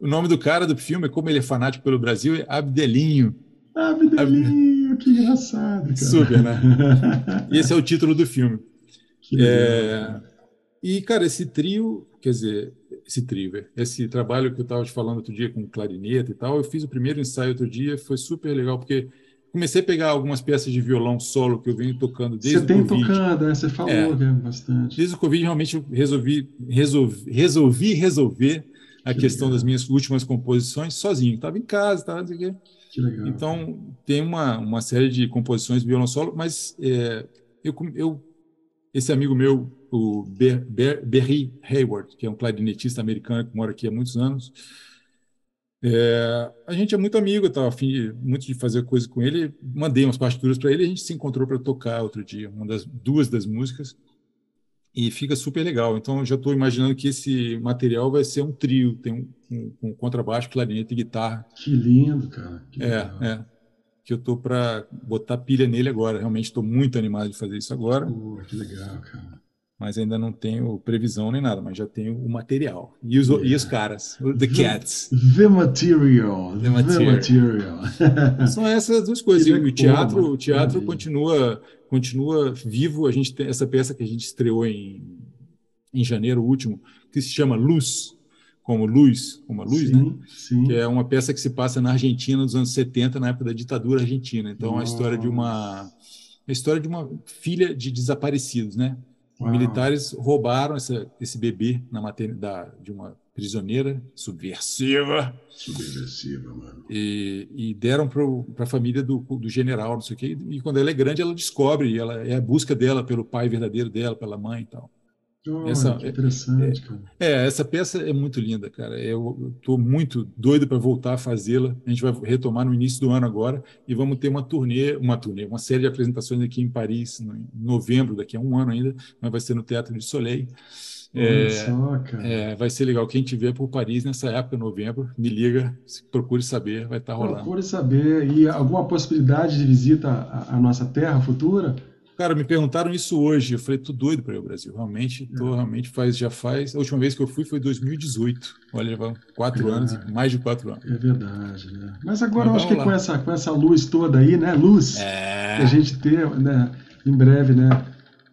O nome do cara do filme, como ele é fanático pelo Brasil, é Abdelinho. Abdelinho, que engraçado, cara. Super, né? Esse é o título do filme. É. E, cara, esse trio, quer dizer, esse trio, esse trabalho que eu estava te falando outro dia com clarineta e tal, eu fiz o primeiro ensaio outro dia, foi super legal, porque comecei a pegar algumas peças de violão solo que eu venho tocando desde Você tem o Covid. tocando, né? Você falou É. né, bastante. Desde o Covid, realmente, eu resolvi, resolvi, resolvi resolver a Que questão legal. das minhas últimas composições sozinho. Estava em casa, estava não sei o quê. Que legal. Então, tem uma, uma série de composições de violão solo, mas é, eu, eu, esse amigo meu, o Ber, Ber, Berry Hayward, que é um clarinetista americano que mora aqui há muitos anos, é, a gente é muito amigo, eu estava afim de, muito de fazer coisa com ele, mandei umas partituras para ele a gente se encontrou para tocar outro dia, uma das duas das músicas, e fica super legal. Então, eu já estou imaginando que esse material vai ser um trio, tem um, um, um contrabaixo, clarinete e guitarra, Que lindo, cara. Que é, legal. é. Que eu tô para botar pilha nele agora. Realmente estou muito animado de fazer isso agora, Pô, que legal, cara. mas ainda não tenho previsão nem nada, mas já tenho o material. E os, e os caras, o The Cats. The Material. The Material. Material. São essas duas coisas. E o teatro, o teatro continua, continua vivo. A gente tem essa peça que a gente estreou em, em janeiro último, que se chama Luz, como luz, como a luz, né? sim, sim. que é uma peça que se passa na Argentina nos anos 70, na época da ditadura argentina. Então, é a história de uma a história de uma filha de desaparecidos, né? Uau. Militares roubaram essa, esse bebê na maternidade de uma prisioneira subversiva Subversiva, mano. e, e deram para a família do, do general, não sei o quê. E quando ela é grande, ela descobre, ela é a busca dela pelo pai verdadeiro dela, pela mãe e tal. Olha, Essa- que interessante, cara. É, essa peça é muito linda, cara. Eu estou muito doido para voltar a fazê-la. A gente vai retomar no início do ano agora e vamos ter uma turnê, uma turnê, uma série de apresentações aqui em Paris, no- em novembro, daqui a um ano ainda, mas vai ser no Teatro de Soleil. É, só, é, vai ser legal. Quem tiver por Paris nessa época, novembro, me liga, procure saber, vai estar rolando. Procure saber. E alguma possibilidade de visita à, à nossa terra futura? Cara, me perguntaram isso hoje. Eu falei, tô doido para ir ao Brasil. Realmente, tô, realmente faz, já faz. A última vez que eu fui foi em 2018. Olha, vão quatro É. anos, mais de quatro anos. É verdade, né? Mas agora Mas eu acho que com essa, com essa luz toda aí, né? Luz, que É. a gente ter, né? Em breve, né?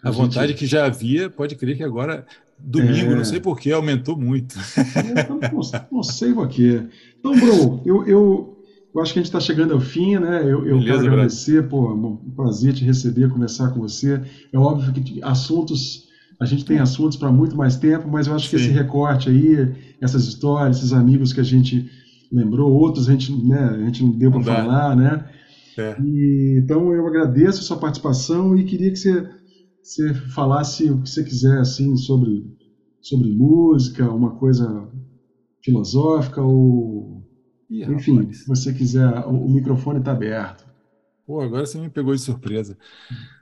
A vontade gente- que já havia, pode crer que agora, domingo, É. não sei porquê, aumentou muito. Eu não, não sei porquê. Então, Bro, eu, eu, eu acho que a gente está chegando ao fim, né? Eu, eu Beleza, quero Brad. agradecer, pô, é um prazer te receber, conversar com você. É óbvio que assuntos, a gente tem assuntos para muito mais tempo, mas eu acho que Sim. esse recorte aí, essas histórias, esses amigos que a gente lembrou, outros a gente, né, a gente não deu para falar, né? É. E, então eu agradeço a sua participação e queria que você, você falasse o que você quiser assim sobre, sobre música, uma coisa filosófica ou Ih, enfim, rapaz. se você quiser, o, o microfone está aberto. Pô, agora você me pegou de surpresa.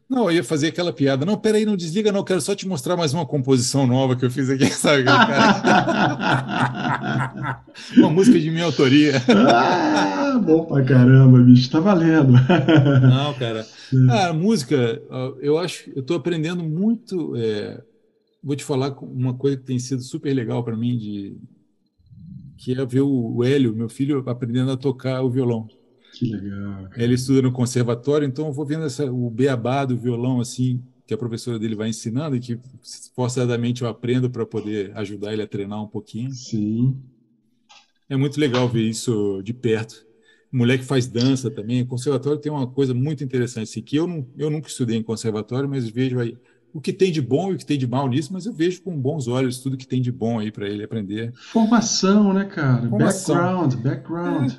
Não, eu ia fazer aquela piada. Não, peraí, não desliga, não. Quero só te mostrar mais uma composição nova que eu fiz aqui, sabe? cara? uma música de minha autoria. ah, bom pra caramba, bicho, tá valendo. Não, cara. Ah, a música, eu acho, eu estou aprendendo muito. é, vou te falar uma coisa que tem sido super legal para mim, de, que é ver o, o Hélio, meu filho, aprendendo a tocar o violão. que legal. cara. Ele estuda no conservatório, então eu vou vendo essa, o beabá do violão, assim, que a professora dele vai ensinando e que forçadamente eu aprendo para poder ajudar ele a treinar um pouquinho. Sim, É muito legal ver isso de perto. O moleque faz dança também. O conservatório tem uma coisa muito interessante, assim, que eu, não, eu nunca estudei em conservatório, mas vejo aí o que tem de bom e o que tem de mal nisso, mas eu vejo com bons olhos tudo que tem de bom aí para ele aprender. formação, né, cara? Formação. Background, background.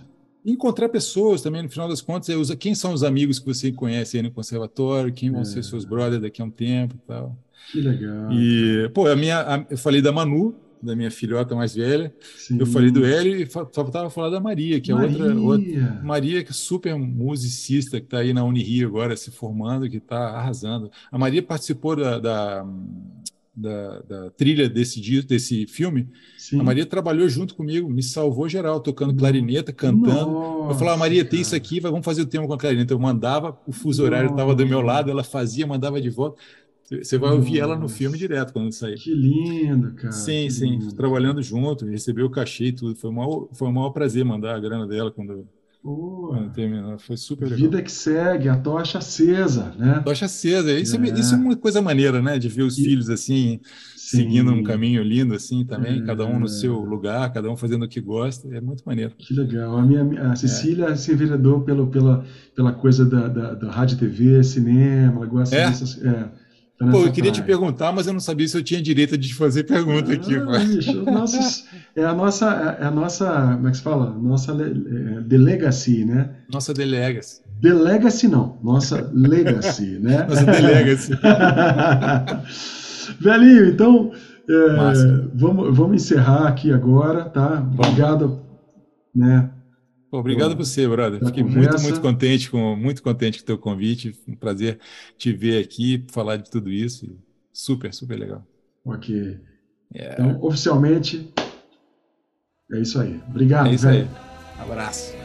encontrar pessoas também, no final das contas, é usa quem são os amigos que você conhece aí no conservatório, quem vão É. ser seus brothers daqui a um tempo e tal. Que legal. E, pô, a minha, a- eu falei da Manu, da minha filhota mais velha, Sim. eu falei do Hélio e fa- faltava falar da Maria, que é outra, outra. Maria. Maria, que é super musicista, que está aí na Unirio agora se formando, que está arrasando. A Maria participou da, da, da- da trilha desse, desse filme. Sim. A Maria trabalhou junto comigo, me salvou geral, tocando clarineta, cantando. eu falava, Maria, tem isso aqui, vamos fazer o tema com a clarineta. Eu mandava, o fuso horário estava do meu lado, ela fazia, mandava de volta. Você vai ouvir ela no Nossa. filme direto quando sair. Que lindo, cara. Sim, sim, lindo. trabalhando junto, recebeu o cachê e tudo. Foi um maior, foi um maior prazer mandar a grana dela quando, quando terminou. Foi super legal. vida que segue, a tocha acesa, né? Tocha acesa. Isso é. É. isso é uma coisa maneira, né? De ver os E- filhos assim, Sim. seguindo um caminho lindo assim também, É. cada um no seu lugar, cada um fazendo o que gosta. É muito maneiro. Que legal. A minha É. a Cecília se enveredou pelo, pela, pela coisa da, da, da rádio, TV, cinema, ela gosta É? dessas. É, Pô, eu queria te perguntar, mas eu não sabia se eu tinha direito de fazer pergunta aqui. Ah, bicho, os nossos- é a nossa, é a nossa, como é que se fala? Nossa é, delegacy, né? Nossa delegas. Delegacy não, nossa legacy, né? Nossa delegas. Velhinho, então é, vamos, vamos encerrar aqui agora, tá? Obrigado, né? Obrigado por você, brother. da Fiquei muito, conversa. muito contente com muito contente com o teu convite. Um prazer te ver aqui, falar de tudo isso. Super, super legal. Ok. É, Então, oficialmente, é isso aí. Obrigado, é isso velho. aí. Abraço.